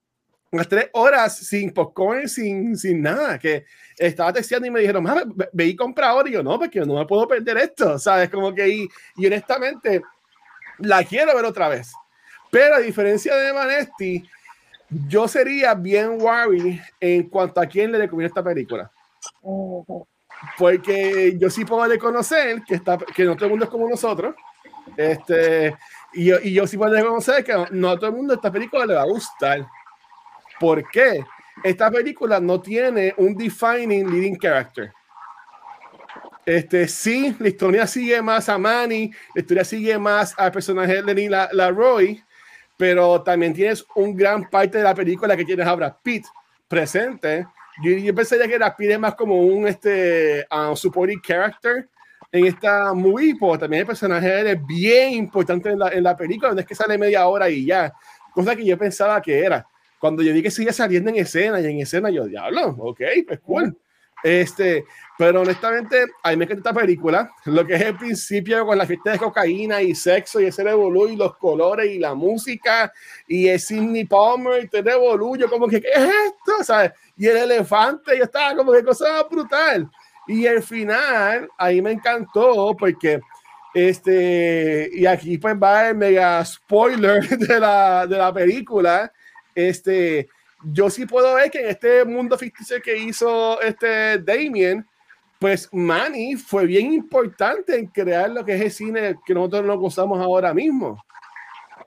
unas tres horas sin popcorn, sin, sin nada, que estaba texteando y me dijeron, ve, ve, y compra ahora, y yo, no, porque no me puedo perder esto, ¿sabes? Como que, y, y honestamente, la quiero ver otra vez. Pero a diferencia de Vanesti, yo sería bien worried en cuanto a quién le recomiendo esta película. Porque yo sí puedo reconocer que, está, que no todo el mundo es como nosotros. Este, y, yo, y yo sí puedo reconocer que no, no a todo el mundo esta película le va a gustar. ¿Por qué? Esta película no tiene un defining leading character. Este, sí, la historia sigue más a Manny, la historia sigue más al personaje de Lenny la, la pero también tienes un gran parte de la película que tienes a Brad Pitt presente. Yo, yo pensaría que Brad Pitt es más como un este, um, supporting character en esta movie, porque también el personaje es bien importante en la, en la película, no es que sale media hora y ya, cosa que yo pensaba que era cuando yo vi que sigue saliendo en escena y en escena, yo, diablo, ok, pues cool. Este, pero honestamente, a mí me encanta esta película. Lo que es el principio con la fiesta de cocaína y sexo y ese revolú y los colores y la música y el Sidney Palmer y todo revolú. Yo, como que, ¿qué es esto? ¿Sabes? Y el elefante, yo estaba como que cosa brutal. Y el final, ahí me encantó porque, este, y aquí pues va el mega spoiler de la, de la película este, yo sí puedo ver que en este mundo ficticio que hizo este Damien, pues Manny fue bien importante en crear lo que es el cine que nosotros nos gozamos ahora mismo.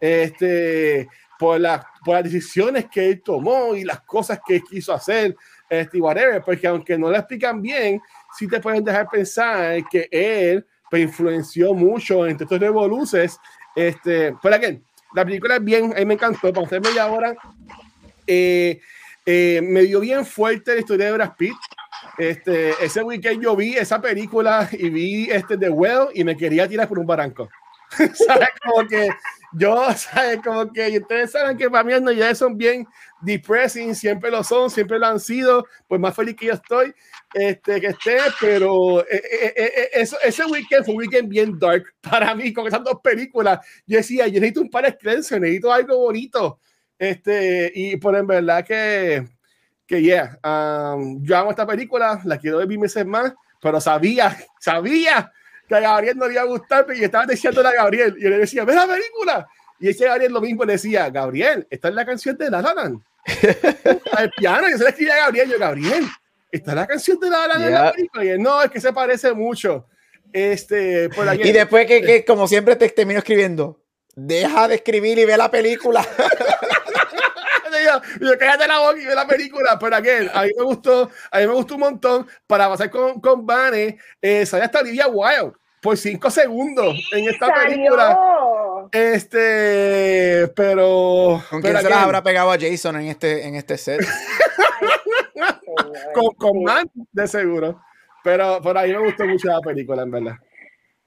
Este, por, la, por las decisiones que él tomó y las cosas que quiso hacer, este, whatever, porque aunque no lo explican bien, sí te pueden dejar pensar que él pues, influenció mucho entre estos revoluces. Este, pero again, la película es bien, a mí me encantó, para hacer media hora. Eh, eh, me dio bien fuerte la historia de Brad Pitt. Este, ese weekend yo vi esa película y vi este The Well y me quería tirar por un barranco. ¿Sabes? Como que yo, ¿sabes? Como que ustedes saben que para mí las navidades son bien depressing, siempre lo son, siempre lo han sido, pues más feliz que yo estoy este, que esté, pero eh, eh, eh, eso, ese weekend fue un weekend bien dark para mí, con esas dos películas. Yo decía, yo necesito un par de extensos, necesito algo bonito. Este, y por en verdad que, que yeah, um, yo amo esta película, la quiero ver mil meses más, pero sabía, sabía que a Gabriel no le iba a gustar, y estaba diciendo a Gabriel, y yo le decía, ve la película. Y ese Gabriel lo mismo le decía, Gabriel, esta es la canción de La La Al piano, yo se le escribía a Gabriel, yo, Gabriel, está la canción de La La yeah. la película. Y él, no, es que se parece mucho. Este, por ahí, y después que, que, como siempre, te termino escribiendo, deja de escribir y ve la película. yo, yo, cállate la boca y ve la película. Pero again, a mí me gustó, a mí me gustó un montón. Para pasar con, con Vane, eh, sale hasta Olivia Wilde por cinco segundos en esta salió. película. Este, pero. ¿Con pero quién se las habrá pegado a Jason en este, en este set? Con, con Man, de seguro. Pero por ahí me gustó mucho la película, en verdad.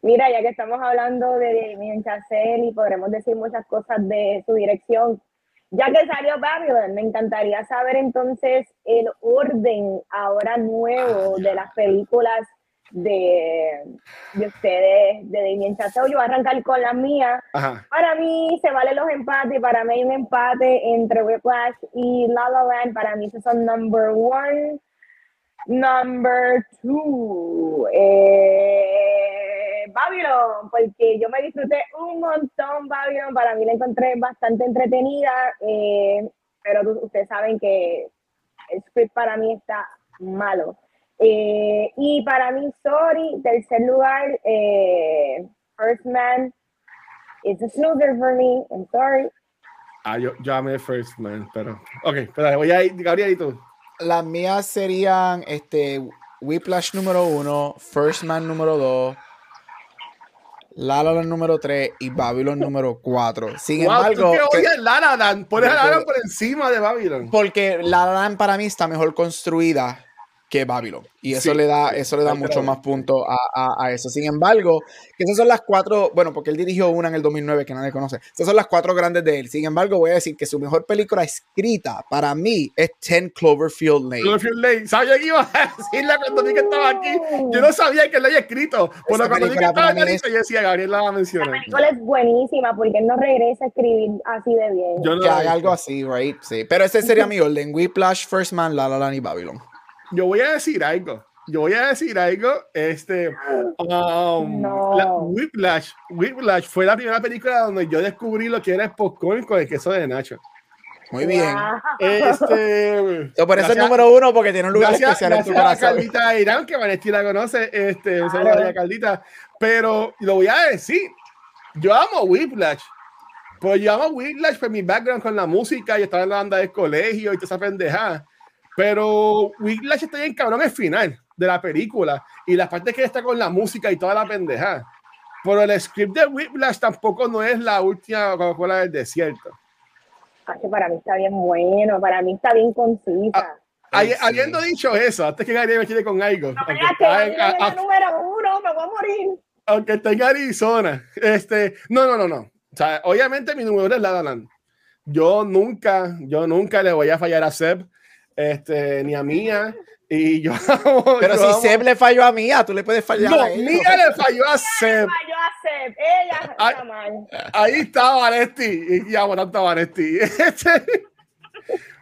Mira, ya que estamos hablando de Damien Chazelle y podremos decir muchas cosas de su dirección, ya que salió Babylon, me encantaría saber entonces el orden ahora nuevo de las películas de, de ustedes, de Damien Chazelle. Yo voy a arrancar con las mías. Ajá. Para mí se valen los empates, para mí hay un empate entre Whiplash y La La Land, para mí esos son number one. Number two, eh, Babylon, porque yo me disfruté un montón Babylon, para mí la encontré bastante entretenida, eh, pero ustedes saben que el script para mí está malo. Eh, y para mí, sorry, tercer lugar, eh, First Man, it's a snoozer for me, I'm sorry. Ah, yo, yo amé First Man, pero. Ok, pero voy a ir, Gabriel y tú. Las mías serían este Whiplash número uno, First Man número dos, La número tres y Babylon número cuatro. Sin Wow, embargo, tú que La La Land, pones a La La por encima de Babylon. porque La La Land para mí está mejor construida que Babylon. Y eso Sí, le da, eso le da mucho lo más puntos a, a- a eso. Sin embargo, que esas son las cuatro, bueno, porque él dirigió una en el 2009 que nadie conoce. Esas son las cuatro grandes de él. Sin embargo, voy a decir que su mejor película escrita para mí es 10 Cloverfield Lane. Cloverfield Lane. ¿Sabía que iba a decirla cuando vi que estaba aquí? Yo no sabía que lo había escrito. Pero Esa cuando vi que estaba clarito, es- yo decía, Gabriel la va a La mencionar. película es buenísima porque él no regresa a escribir así de bien. Yo no que la he haga algo así, right? Sí. Pero ese sería mi orden. Whiplash, First Man, La La Land y Babylon. Yo voy a decir algo. Yo voy a decir algo. Este, um, No. la- Whiplash, Whiplash fue la primera película donde yo descubrí lo que era el popcorn con el queso de Nacho. Muy bien. Este, So, por eso es gracias- número uno, porque tiene un lugar Gracias, especial en tu gracias a corazón. Carlita Irán, que Vanetti la conoce. Este, a Carlita. Pero lo voy a decir. Yo amo Whiplash. Pero yo amo Whiplash por mi background con la música. Yo estaba en la banda del colegio y toda esa pendejada. Pero Whiplash está bien cabrón el final de la película. Y las partes que está con la música y toda la pendejada. Pero el script de Whiplash tampoco no es la última Coca-Cola del desierto. Ah, que para mí está bien bueno, para mí está bien concisa. Hay- Sí. Habiendo dicho eso, antes que Gabriel me quede con algo. No aunque que a- la a- número uno, me voy a morir. aunque esté en Arizona. Este, no, no, no, no. O sea, obviamente mi número es La La Land. Yo nunca, yo nunca le voy a fallar a Seb, este, ni a Mía. Y yo amo- Pero yo si amo- Seb le falló a Mía, tú le puedes fallar No, a él. Mía le falló a Seb. Falló a Seb, ella mal. Ahí está Vanetti. Y amo tanto a Vanetti. Este,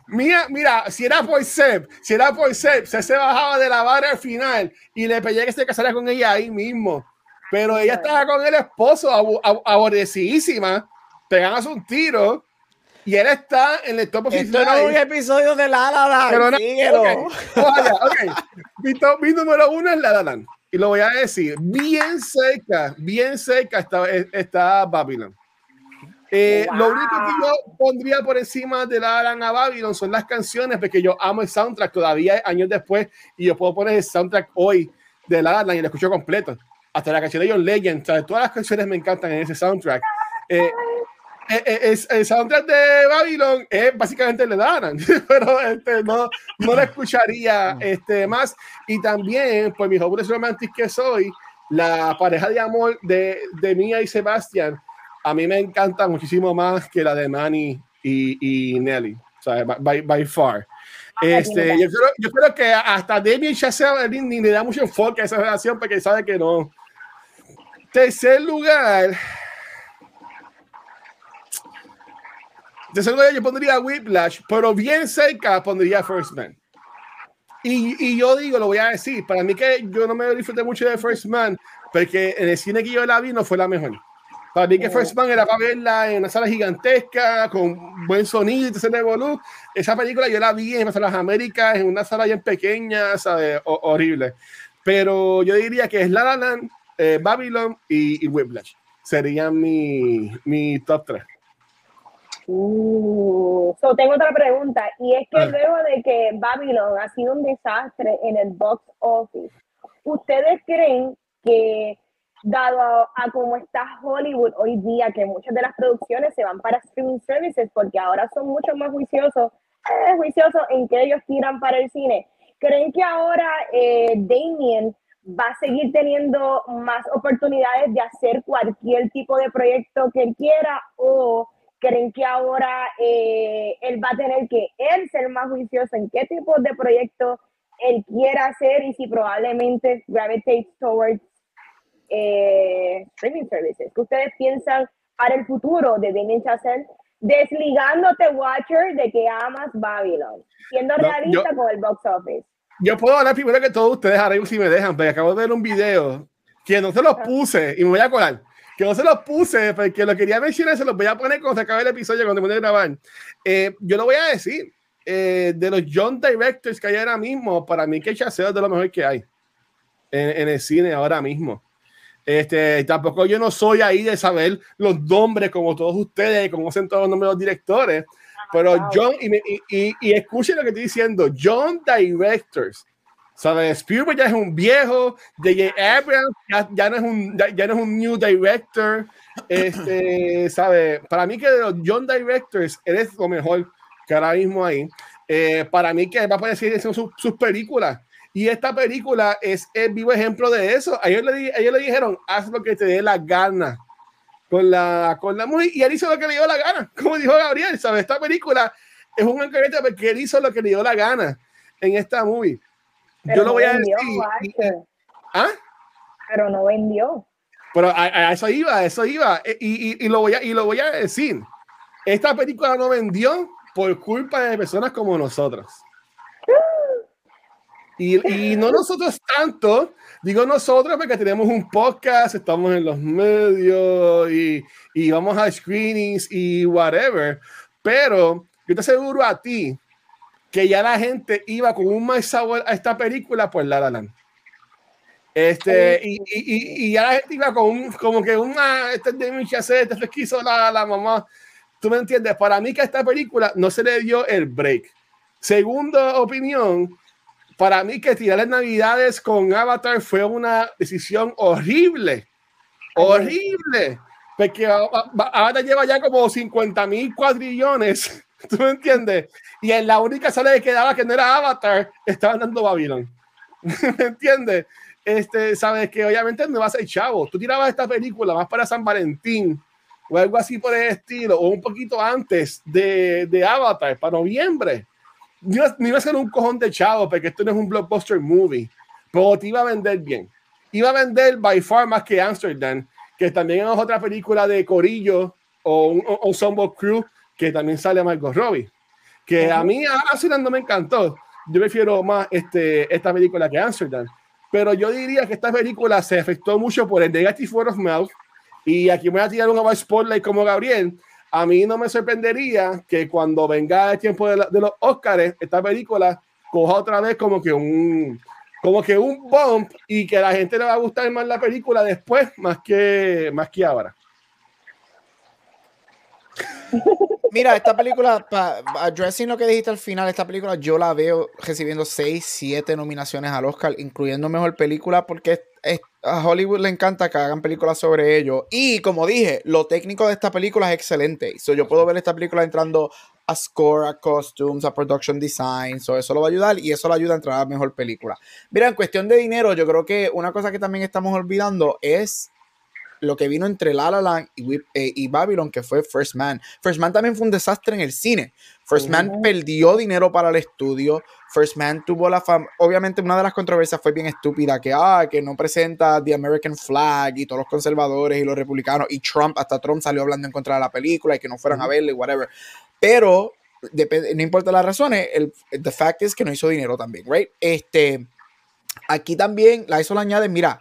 Mía, mira, si era por Seb, si era por Seb, se se bajaba de la barra al final y le pedía que se casara con ella ahí mismo. Pero ella estaba con el esposo, aborrecidísima, pegándose un tiro y él está en el top of his Esto no es un episodio de La La Land. Pero no, síguelo. ok, vaya, ok. Mi, top- mi número uno es La La Land. Y lo voy a decir, bien cerca, bien cerca está, está Babylon. Eh, Lo Wow. único que yo pondría por encima de La La Land a Babylon son las canciones, porque yo amo el soundtrack todavía años después y yo puedo poner el soundtrack hoy de La La Land y lo escucho completo. Hasta la canción de John Legend, ¿sabes? todas las canciones me encantan en ese soundtrack. Eh, es- el soundtrack de Babylon es básicamente le dan, pero este, no, no lo escucharía este, más. Y también, por mi hobbies romantic que soy, la pareja de amor de, de Mía y Sebastián, a mí me encanta muchísimo más que la de Manny y, y Nelly, o sea, by, by far. Este, yo, creo, yo creo que hasta Damien Chazelle ni le da mucho enfoque a esa relación porque sabe que no. Tercer lugar, De segundo yo pondría Whiplash, pero bien cerca pondría First Man. Y, y yo digo, lo voy a decir, para mí que yo no me disfruté mucho de First Man, porque en el cine que yo la vi no fue la mejor. Para mí que First Man era para verla en una sala gigantesca, con buen sonido y ese revolú. Esa película yo la vi en las salas Américas, en una sala bien pequeña, ¿sabes? O- horrible. Pero yo diría que es La La Land, eh, Babylon y, y Whiplash. Serían mi, mi top 3. Uh, so tengo otra pregunta, y es que Ah. luego de que Babylon ha sido un desastre en el box office, ¿ustedes creen que dado a, cómo está Hollywood hoy día, que muchas de las producciones se van para streaming services porque ahora son mucho más juiciosos, eh, juiciosos en que ellos tiran para el cine. ¿Creen que ahora eh, Damien va a seguir teniendo más oportunidades de hacer cualquier tipo de proyecto que él quiera o creen que ahora eh, él va a tener que él ser más juicioso en qué tipo de proyecto él quiera hacer y si probablemente gravitate towards eh, streaming services. ¿Qué ustedes piensan para el futuro de Damien Chazelle desligándote Watcher de que amas Babylon, siendo realista con el box office? Yo puedo hablar primero que todos ustedes, ahora si me dejan, porque acabo de ver un video que no se los puse y me voy a colar. Que no se los puse porque lo quería mencionar, se los voy a poner cuando se acabe el episodio, cuando me a grabar. Eh, yo lo voy a decir. Eh, de los John Directors que hay ahora mismo, para mí que Chazelle es de lo mejor que hay en, en el cine ahora mismo. Este, tampoco yo no soy ahí de saber los nombres como todos ustedes, conocen todos los nombres de los directores, pero John, y, y, escuchen lo que estoy diciendo, John Directors. ¿Sabes? Spielberg ya es un viejo, J.J. Abrams ya, ya, no es un, ya, no es un new director. Este, ¿sabe? Para mí que de los John Directors, eres lo mejor que ahora mismo ahí. Eh, para mí que va a aparecer en sus, sus películas. Y esta película es el vivo ejemplo de eso. Ellos le, ellos le dijeron, haz lo que te dé la gana con la, con la mujer. Y él hizo lo que le dio la gana. Como dijo Gabriel, ¿sabes? Esta película es un encarguete porque él hizo lo que le dio la gana en esta movie. Yo lo voy a decir. ¿Ah? Pero no vendió. Pero a, eso iba, eso iba. E, y, y, y, lo voy a, y lo voy a decir. Esta película no vendió por culpa de personas como nosotros. Y, no nosotros tanto, digo nosotros porque tenemos un podcast, estamos en los medios y, y vamos a screenings y whatever. Pero yo te aseguro a ti que ya la gente iba con un más sabor a esta película por La La Land. Este, y, y, y, ya la gente iba con un, como que una, este es de mi este es quiso la, la mamá. ¿Tú me entiendes? Para mí que a esta película no se le dio el break. Segunda opinión, para mí que tirar las navidades con Avatar fue una decisión horrible, horrible, porque Avatar lleva ya como 50 mil cuadrillones, ¿tú me entiendes? Y en la única sala que quedaba que no era Avatar, estaban dando Babylon, ¿me entiendes? Este, sabes que obviamente no vas a ser chavo, tú tirabas esta película más para San Valentín o algo así por el estilo, o un poquito antes de, de Avatar, para noviembre no iba a ser un cojón de chavo porque esto no es un blockbuster movie, pero te iba a vender bien. Iba a vender by far más que Amsterdam, que también es otra película de Corillo o un Ensemble Crew que también sale a Margot Robbie. Que a mí Amsterdam no me encantó. Yo prefiero más este, esta película que Amsterdam. Pero yo diría que esta película se afectó mucho por el negative word of mouth. Y aquí voy a tirar un spotlight como Gabriel a mí no me sorprendería que cuando venga el tiempo de, los Oscars, esta película coja otra vez como que un como que un bump y que a la gente le va a gustar más la película después más que más que ahora. Mira, esta película, addressing lo que dijiste al final, esta película yo la veo recibiendo 6, 7 nominaciones al Oscar, incluyendo mejor película, porque a Hollywood le encanta que hagan películas sobre ello. Y como dije, lo técnico de esta película es excelente. So, yo puedo ver esta película entrando a score, a costumes, a production design. So, eso lo va a ayudar y eso lo ayuda a entrar a mejor película. Mira, en cuestión de dinero, yo creo que una cosa que también estamos olvidando es lo que vino entre La La Land y, eh, y, Babylon, que fue First Man. First Man también fue un desastre en el cine. First Man perdió dinero para el estudio. First Man tuvo la fama. Obviamente, una de las controversias fue bien estúpida: que, ah, que no presenta The American Flag y todos los conservadores y los republicanos. Y Trump, hasta Trump salió hablando en contra de la película y que no fueran a verla y whatever. Pero, no importa las razones, el the fact es que no hizo dinero también, right? Este, aquí también, la eso le añade, mira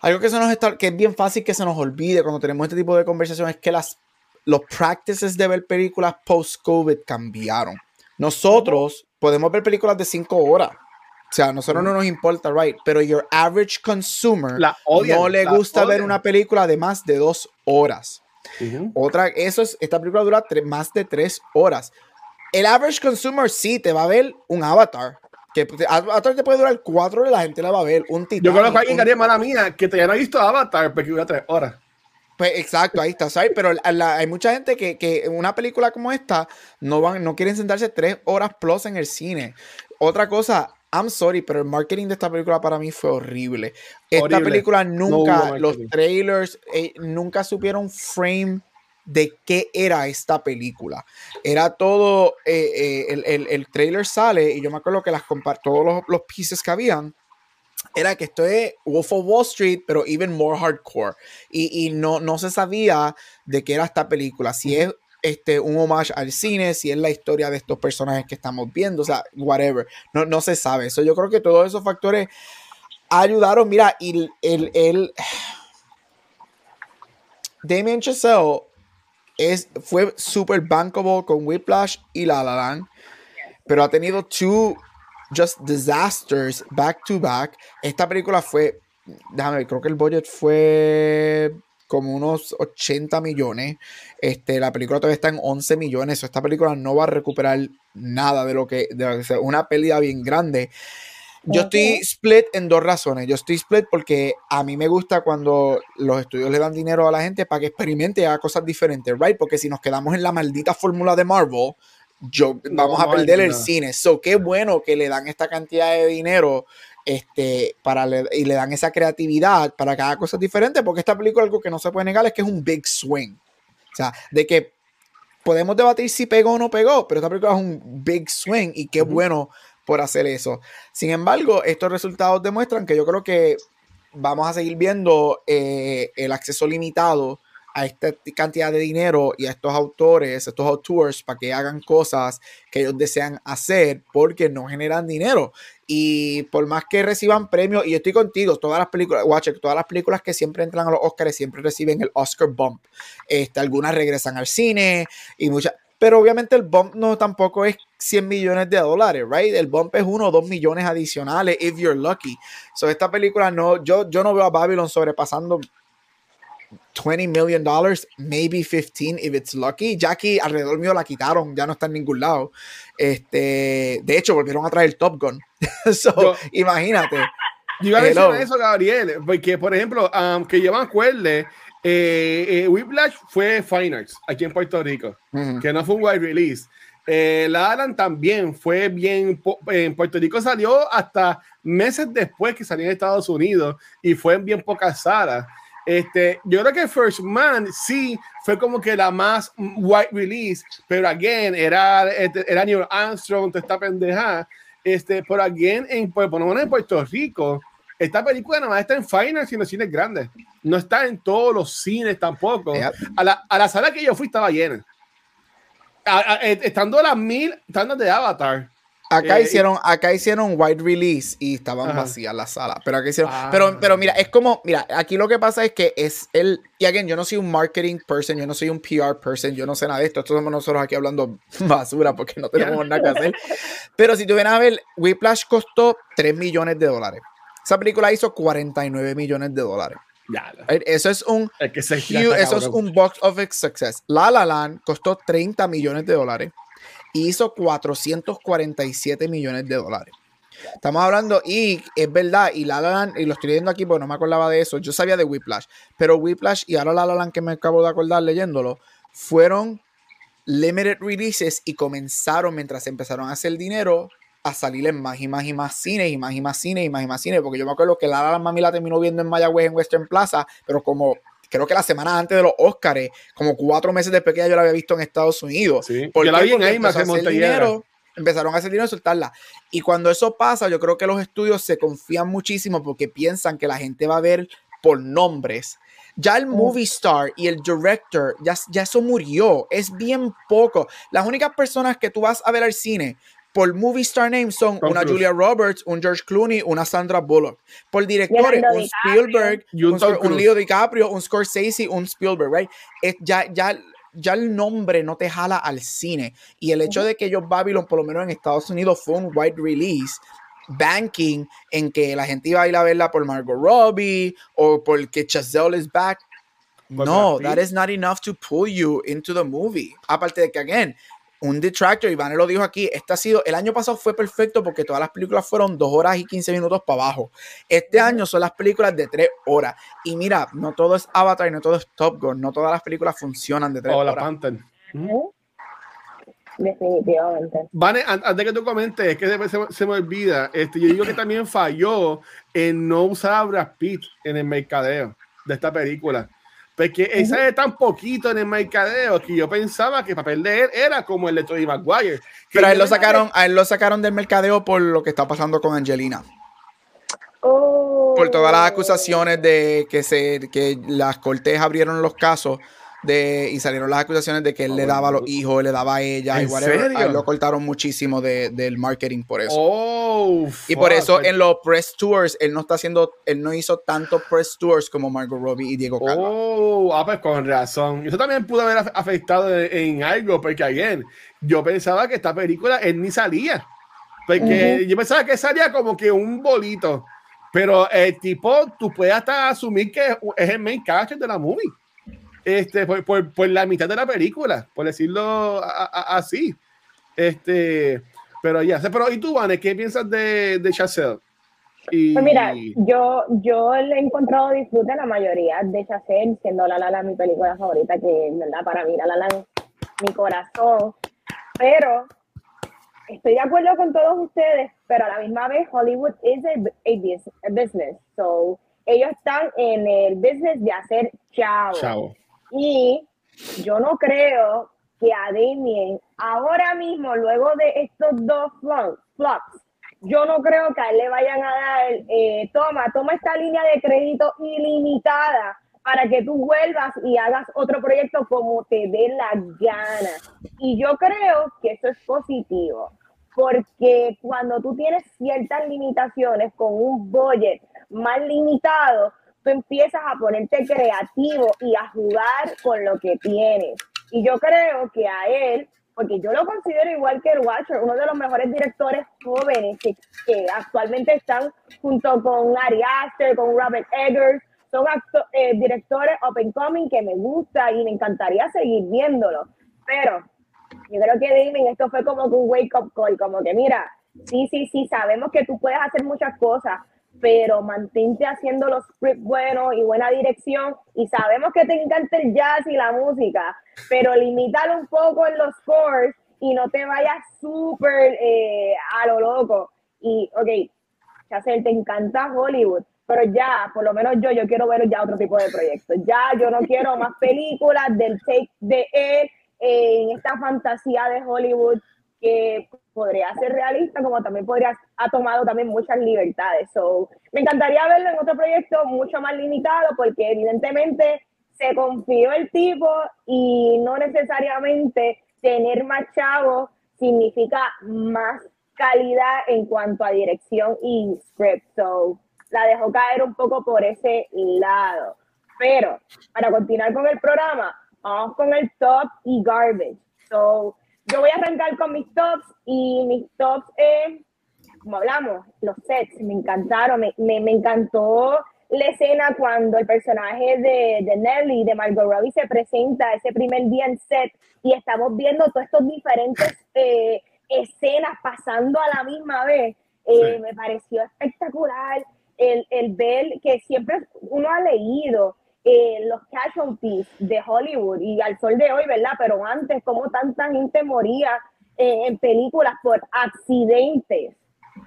algo que, se nos está, que es bien fácil que se nos olvide cuando tenemos este tipo de conversaciones es que las, los practices de ver películas post-COVID cambiaron. Nosotros podemos ver películas de 5 horas. O sea, a nosotros no nos importa, right? Pero your average consumer no le gusta ver una película de más de 2 horas. Otra, eso es, esta película dura más de 3 horas. El average consumer sí te va a ver un avatar que Avatar te puede durar cuatro horas, la gente la va a ver. Un Titanic, Yo conozco a alguien que haría mala mía que todavía no ha visto Avatar porque dura tres horas. Pues exacto, ahí está, ¿sabes? Pero la- la- hay mucha gente que, que una película como esta no van, no quieren sentarse tres horas plus en el cine. Otra cosa, I'm sorry, pero el marketing de esta película para mí fue horrible. Esta Horrible. película nunca, los trailers, eh, nunca supieron frame de qué era esta película. Era todo, eh, eh, el, el- el trailer sale y yo me acuerdo que las todos los, los pieces que habían. Era que esto es Wolf of Wall Street, pero even more hardcore. Y, y no, no se sabía de qué era esta película. Si es este, un homage al cine, si es la historia de estos personajes que estamos viendo, o sea, whatever. No, no se sabe. Eso yo creo que todos esos factores ayudaron. Mira, y el, el, el- Damien Chazelle es, fue super bankable con Whiplash y La La Land, pero ha tenido two just disasters back to back. Esta película fue, déjame ver, creo que el budget fue como unos 80 millones. Este, la película todavía está en 11 millones. esta película no va a recuperar nada de lo que, de lo una pérdida bien grande. Yo estoy split en dos razones. Yo estoy split porque a mí me gusta cuando los estudios le dan dinero a la gente para que experimente y haga cosas diferentes, right? Porque si nos quedamos en la maldita fórmula de Marvel, yo, No vamos a perder el cine. So, qué bueno que le dan esta cantidad de dinero este, para le- y le dan esa creatividad para que haga cosas diferentes, porque esta película algo que no se puede negar es que es un big swing. O sea, de que podemos debatir si pegó o no pegó, pero esta película es un big swing y qué bueno por hacer eso. Sin embargo, estos resultados demuestran que yo creo que vamos a seguir viendo eh, el acceso limitado a esta cantidad de dinero y a estos autores, estos autores, para que hagan cosas que ellos desean hacer porque no generan dinero. Y por más que reciban premios, y yo estoy contigo, todas las películas, watch it, todas las películas que siempre entran a los Oscars siempre reciben el Oscar bump. Este, algunas regresan al cine y muchas. Pero obviamente el bump no tampoco es 100 millones de dólares, right? El bump es uno o dos millones adicionales if you're lucky. So esta película no, yo, yo no veo a Babylon sobrepasando 20 million dollars, maybe 15 if it's lucky. Jackie alrededor mío la quitaron, ya no está en ningún lado. Este, de hecho, volvieron a traer Top Gun. so, Yo- imagínate. Yo iba a mencionar eso, Gabriel, porque, por ejemplo, um, que yo me acuerde, eh, eh, Whiplash fue Fine Arts aquí en Puerto Rico, que no fue un wide release. Eh, la Alan también fue bien, en Puerto Rico salió hasta meses después que salió en Estados Unidos y fue en bien pocas salas. Este, yo creo que First Man sí fue como que la más white release, pero again era, este, era Neil Armstrong, toda esta pendeja. Este, pero again, en, por por lo menos en Puerto Rico, esta película nada más está en finals y en los cines grandes. No está en todos los cines tampoco. A, la, a la sala que yo fui estaba llena. A- a- eh, estando las mil tandas de Avatar. Acá Eh, hicieron, acá hicieron wide release y estaban Ajá. vacías las salas. Pero acá hicieron. Ah. Pero, pero mira, es como, mira, aquí lo que pasa es que es el. Y again, yo no soy un marketing person, yo no soy un PR person, yo no sé nada de esto. Esto somos nosotros aquí hablando basura porque no tenemos nada que hacer. Pero si tú vienes a ver, Whiplash costó 3 millones de dólares. Esa película hizo 49 millones de dólares. Ya? Eso es un es que se huge- eso es un box office success. La La Land costó 30 millones de dólares y hizo 447 millones de dólares. Estamos hablando, y es verdad, y La La Land, y lo estoy leyendo aquí porque no me acordaba de eso, yo sabía de Whiplash, pero Whiplash y ahora La La Land que me acabo de acordar leyéndolo, fueron limited releases y comenzaron mientras empezaron a hacer dinero a salir en más y más y más cines y más y más cines y más y más cines, porque yo me acuerdo que La La mami la terminó viendo en Mayagüez en Western Plaza, pero como creo que la semana antes de los Oscars, como cuatro meses después que ya yo la había visto en Estados Unidos. Sí. ¿Por Yo la vi en Porque IMAX empezó en a hacer Montelledra. dinero, empezaron a hacer dinero y soltarla. Y cuando eso pasa, yo creo que los estudios se confían muchísimo porque piensan que la gente va a ver por nombres. Ya el movie star y el director, ya, ya eso murió. Es bien poco. Las únicas personas que tú vas a ver al cine por movie star name son Tom una Cruise. Julia Roberts, un George Clooney, una Sandra Bullock. Por directores, Leonardo un DiCaprio. Spielberg, Y un un, Tom Scor- un Cruise. Leo DiCaprio, un Scorsese, un Spielberg, right? Es, ya, ya, ya el nombre no te jala al cine. Y el hecho de que ellos Babylon, por lo menos en Estados Unidos, fue un wide release, banking en que la gente iba a ir a verla por Margot Robbie o porque Chazelle is back. No, Brad that Pitt. is not enough to pull you into the movie. Aparte de que, again, un detractor, Iván lo dijo aquí, este ha sido, el año pasado fue perfecto porque todas las películas fueron dos horas y 15 minutos para abajo. Este año son las películas de tres horas. Y mira, no todo es Avatar, no todo es Top Gun, no todas las películas funcionan de tres O horas. la Panther. Definitivamente. Vane, an- antes que tú comentes, es que se, se me olvida, este, yo digo que también falló en no usar a Brad Pitt en el mercadeo de esta película. Porque él sale tan poquito en el mercadeo que yo pensaba que el papel de él era como el de Tobey Maguire. Pero a él lo sacaron, a él lo sacaron del mercadeo por lo que está pasando con Angelina. Oh. Por todas las acusaciones de que se, que las cortes abrieron los casos de, y salieron las acusaciones de que él le daba a los hijos, le daba a ella, y ¿En whatever. serio? A él lo cortaron muchísimo de- del marketing por eso. Oh, Y por eso en los press tours, él no está haciendo, él no hizo tanto press tours como Margot Robbie y Diego Calva. Oh, ah, pues con razón. Eso también pudo haber af- afectado en, en algo, porque again, yo pensaba que esta película él ni salía. Porque yo pensaba que salía como que un bolito. Pero el tipo, tú puedes hasta asumir que es el main character de la movie. Este, por, por, por la mitad de la película, por decirlo a- a- así. Este, pero ya, pero ¿y tú, Vane, qué piensas de, de Chazelle? Y, Pues mira, yo, yo le he encontrado disfrute a la mayoría de Chazelle, siendo La La La mi película favorita, que en verdad para mí La La La mi corazón. Pero estoy de acuerdo con todos ustedes, pero a la misma vez Hollywood es a, a bus- a business. So, ellos están en el business de hacer chao. Chavo. Y yo no creo que a Damien, ahora mismo, luego de estos dos flop- flops, yo no creo que a él le vayan a dar, eh, toma, toma esta línea de crédito ilimitada para que tú vuelvas y hagas otro proyecto como te dé la gana. Y yo creo que eso es positivo, porque cuando tú tienes ciertas limitaciones con un budget más limitado, tú empiezas a ponerte creativo y a jugar con lo que tienes. Y yo creo que a él, porque yo lo considero igual que el Watcher, uno de los mejores directores jóvenes que, que actualmente están junto con Ari Aster, con Robert Eggers, son eh, directores and coming que me gusta y me encantaría seguir viéndolo. Pero yo creo que Damien, esto fue como un wake up call, como que mira, sí, sí, sí, sabemos que tú puedes hacer muchas cosas, pero mantente haciendo los scripts buenos y buena dirección, y sabemos que te encanta el jazz y la música, pero limítalo un poco en los scores y no te vayas súper eh, a lo loco. Y, ok, Chazelle, te encanta Hollywood, pero ya, por lo menos yo, yo quiero ver ya otro tipo de proyectos. Ya, yo no quiero más películas del take de él en esta fantasía de Hollywood que podría ser realista, como también podría, ha tomado también muchas libertades. So, me encantaría verlo en otro proyecto mucho más limitado, porque evidentemente se confió el tipo y no necesariamente tener más chavos significa más calidad en cuanto a dirección y script. So, la dejó caer un poco por ese lado. Pero para continuar con el programa, vamos con el top y garbage. So, yo voy a arrancar con mis tops y mis tops es, como hablamos, los sets, me encantaron, me, me, me encantó la escena cuando el personaje de, de Nelly, de Margot Robbie, se presenta ese primer día en set y estamos viendo todos estos diferentes eh, escenas pasando a la misma vez. Eh, Sí. Me pareció espectacular el, el ver que siempre uno ha leído eh, los casualties de Hollywood y al sol de hoy, ¿verdad? Pero antes, como tanta gente moría eh, en películas por accidentes,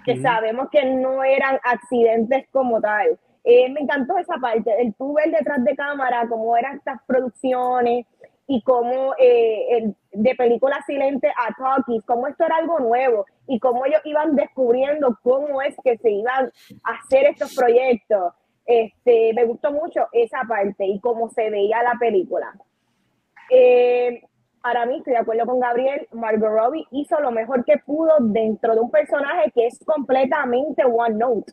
que sabemos que no eran accidentes como tal. Eh, me encantó esa parte, el tú ver detrás de cámara cómo eran estas producciones y cómo eh, el- de películas silentes a talkies, cómo esto era algo nuevo y cómo ellos iban descubriendo cómo es que se iban a hacer estos proyectos. Este, me gustó mucho esa parte y cómo se veía la película. Eh, para mí, estoy de acuerdo con Gabriel, Margot Robbie hizo lo mejor que pudo dentro de un personaje que es completamente one note.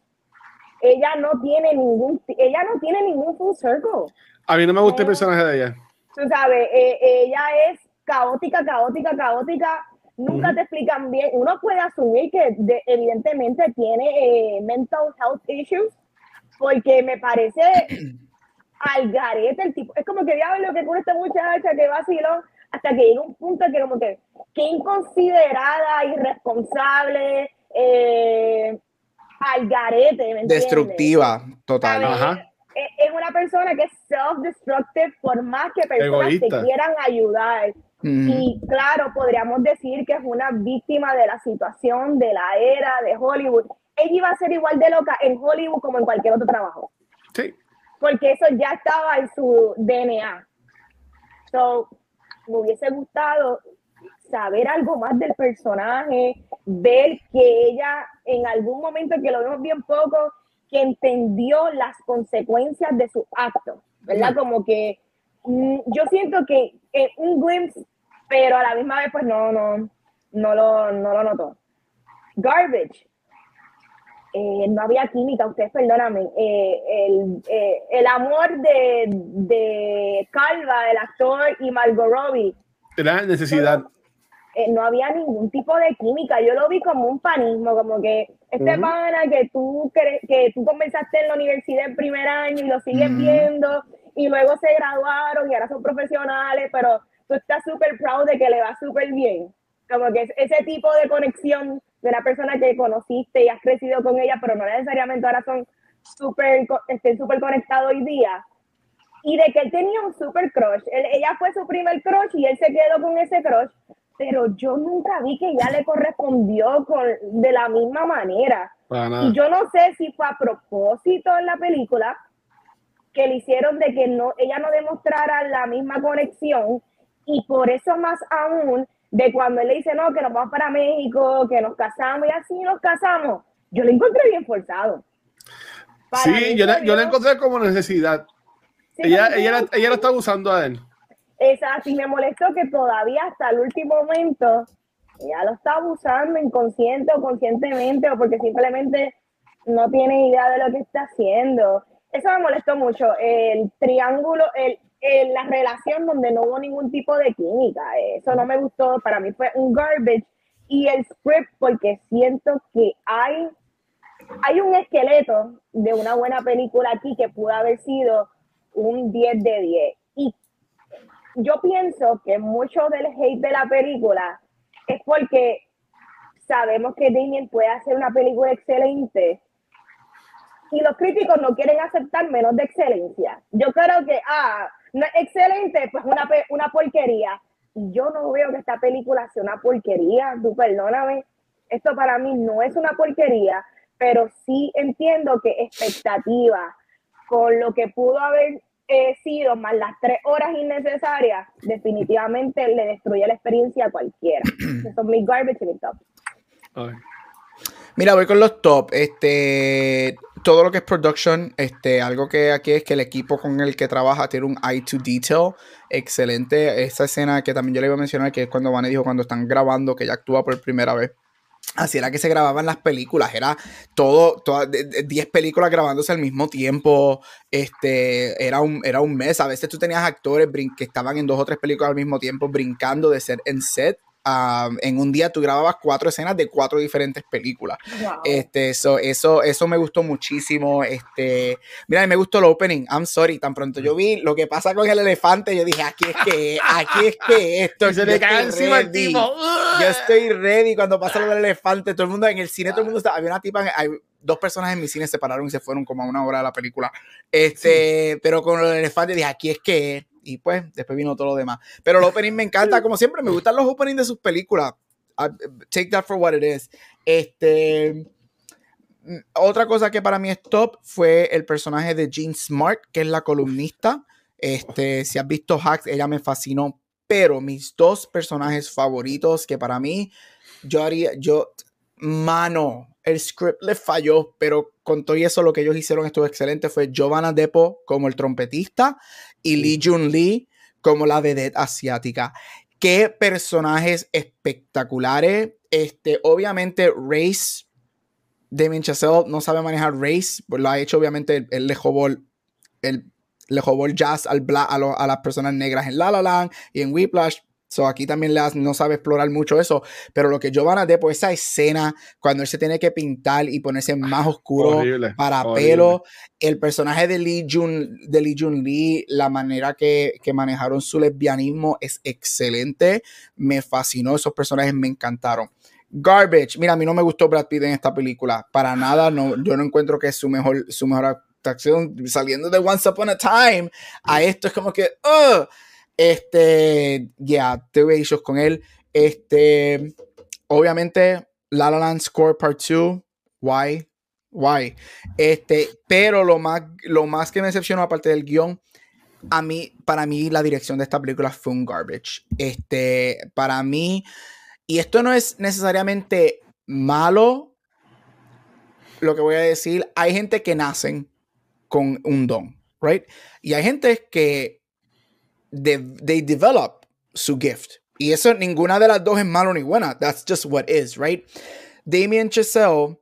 Ella no tiene ningún, ella no tiene ningún full circle. A mí no me gusta el personaje de ella. Tú sabes, eh, ella es caótica, caótica, caótica. Nunca Ujú. te explican bien. Uno puede asumir que de- evidentemente tiene eh, mental health issues, porque me parece al garete el tipo. Es como que diablo que con esta muchacha que vaciló, hasta que llega un punto que como que, qué inconsiderada, irresponsable, eh, al garete, ¿me Destructiva, total. Es una persona que es self-destructive por más que personas te quieran ayudar. Y claro, podríamos decir que es una víctima de la situación, de la era de Hollywood. Ella iba a ser igual de loca en Hollywood como en cualquier otro trabajo. Sí. Porque eso ya estaba en su DNA. So, me hubiese gustado saber algo más del personaje, ver que ella en algún momento, que lo vemos bien poco, que entendió las consecuencias de su acto, ¿verdad? Como que mm, yo siento que un glimpse, pero a la misma vez pues no, no, no lo, no lo notó. Garbage. Eh, no había química, ustedes perdóname. Eh, el, eh, el, amor de, de Calva, el actor, y Margot Robbie. Era necesidad. No había ningún tipo de química. Yo lo vi como un panismo, como que este pana que tú, que tú comenzaste en la universidad en primer año y lo sigues viendo y luego se graduaron y ahora son profesionales, pero tú estás súper proud de que le va súper bien. Como que ese tipo de conexión de una persona que conociste y has crecido con ella, pero no necesariamente ahora son súper, estén súper conectados hoy día. Y de que él tenía un súper crush. ella fue su primer crush y él se quedó con ese crush pero yo nunca vi que ella le correspondió con, de la misma manera. Y yo no sé si fue a propósito en la película que le hicieron de que no, ella no demostrara la misma conexión y por eso más aún de cuando él le dice no, que nos vamos para México, que nos casamos y así nos casamos, yo lo encontré bien forzado. sí, yo, la, yo encontré como necesidad. ella, ella, ella, lo estaba usando a él. Exacto, y me molestó que todavía hasta el último momento ya lo está abusando inconsciente o conscientemente o porque simplemente no tiene idea de lo que está haciendo. Eso me molestó mucho. El triángulo, el, la relación donde no hubo ningún tipo de química. Eso no me gustó. Para mí fue un garbage. Y el script, porque siento que hay, hay un esqueleto de una buena película aquí que pudo haber sido un 10 de 10 yo pienso que mucho del hate de la película es porque sabemos que Damien puede hacer una película excelente y los críticos no quieren aceptar menos de excelencia. Yo creo que, ah, no es excelente, pues una, una porquería. Y yo no veo que esta película sea una porquería, tú perdóname. Esto para mí no es una porquería, pero sí entiendo que expectativa con lo que pudo haber he sido más las tres horas innecesarias, definitivamente le destruye la experiencia a cualquiera. Son mis garbage y mis top. Mira, voy con los top. Este, todo lo que es production, este, algo que aquí es que el equipo con el que trabaja tiene un eye to detail excelente. Esa escena que también yo le iba a mencionar, que es cuando Vane dijo cuando están grabando, que ella actúa por primera vez. Así era que se grababan las películas, era todo, 10 películas grabándose al mismo tiempo, este, era un, era un mes, a veces tú tenías actores que estaban en dos o tres películas al mismo tiempo brincando de set en set en un día tú grababas cuatro escenas de cuatro diferentes películas. Este, eso, eso, eso me gustó muchísimo. Este, mira, me gustó el opening. I'm sorry, tan pronto yo vi lo que pasa con el elefante, yo dije, aquí es que, aquí es que esto. se le cae encima el tipo. Yo estoy ready cuando pasa lo del elefante. Todo el mundo en el cine, todo el mundo está. Había una tipa, hay dos personas en mi cine se pararon y se fueron como a una hora de la película. Este, pero con el elefante dije, aquí es que y pues después vino todo lo demás. Pero el opening me encanta, como siempre, me gustan los openings de sus películas. Take that for what it is. Este, otra cosa que para mí es top fue el personaje de Jean Smart, que es la columnista. Este, si has visto Hacks, ella me fascinó. Pero mis dos personajes favoritos, que para mí, yo haría, yo, mano, el script le falló, pero con todo eso lo que ellos hicieron estuvo excelente. Fue Giovanna Depo como el trompetista y Lee Jun Lee como la vedette asiática. Qué personajes espectaculares. Este, obviamente, Race, Damien Chazelle no sabe manejar Race, pues lo ha hecho obviamente, él le jobó el, le jobó el jazz al a, a, las personas negras en La La Land y en Whiplash, So aquí también no sabe explorar mucho eso. Pero lo que yo van a de por esa escena, cuando él se tiene que pintar y ponerse más oscuro para pelo, el personaje de Lee Jun, de Lee, Jun Lee, la manera que, que, manejaron su lesbianismo es excelente. Me fascinó, esos personajes me encantaron. Garbage, mira, a mí no me gustó Brad Pitt en esta película, para nada, no, yo no encuentro que es su mejor, su mejor actuación saliendo de Once Upon a Time a esto es como que, este, ya, yeah, tuve issues con él. Este, obviamente, La La Land Score Part 2, why, why. Este, pero lo más, lo más que me decepcionó aparte del guion, a mí, para mí la dirección de esta película fue un garbage. Este, para mí, y esto no es necesariamente malo, lo que voy a decir, hay gente que nacen con un don, right? Y hay gente que they, they develop su gift. Y eso ninguna de las dos es malo ni buena. That's just what is, right? Damien Chazelle,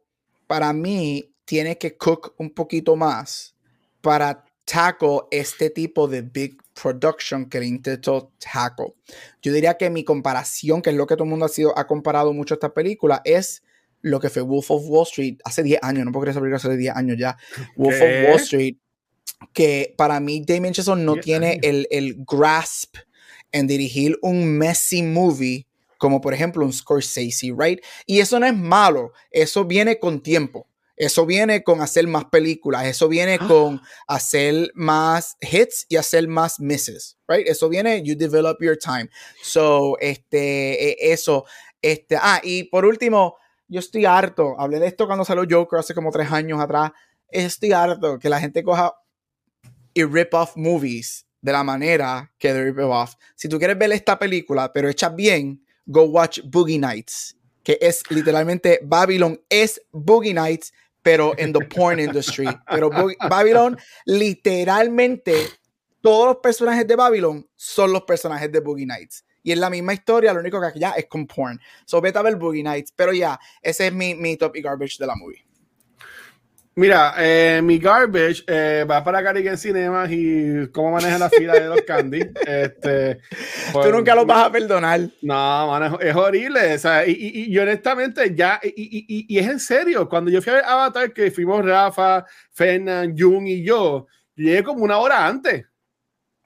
para mí, tiene que cook un poquito más para tackle este tipo de big production que le intentó tackle. Yo diría que mi comparación, que es lo que todo el mundo ha, sido, ha comparado mucho esta película, es lo que fue Wolf of Wall Street hace 10 años, no puedo creer esa película hace 10 años ya. Wolf of Wall Street que para mí Damien Chazelle no tiene el, el, grasp en dirigir un messy movie como por ejemplo un Scorsese, right? Y eso no es malo, eso viene con tiempo. Eso viene con hacer más películas, eso viene ah. con hacer más hits y hacer más misses, right? Eso viene, you develop your time. So, este, e, eso, este, ah, y por último, yo estoy harto, hablé de esto cuando salió Joker hace como tres años atrás, estoy harto que la gente coja y rip off movies de la manera que de rip off. Si tú quieres ver esta película, pero hecha bien, go watch Boogie Nights, que es literalmente Babylon es Boogie Nights, pero en the porn industry. Pero Babylon, literalmente, todos los personajes de Babylon son los personajes de Boogie Nights. Y es la misma historia, lo único que ya es con porn. So vete a ver Boogie Nights. Pero ya, ese es mi, mi top y garbage de la movie. Mira, eh, mi garbage eh, va para Carrigan Cinemas y cómo maneja la fila de los candy. Este, Tú nunca lo vas a perdonar. No, es, horrible. O sea, y, y, honestamente, ya, y, y, es en serio. Cuando yo fui a ver Avatar, que fuimos Rafa, Fernan, Jung y yo, llegué como una hora antes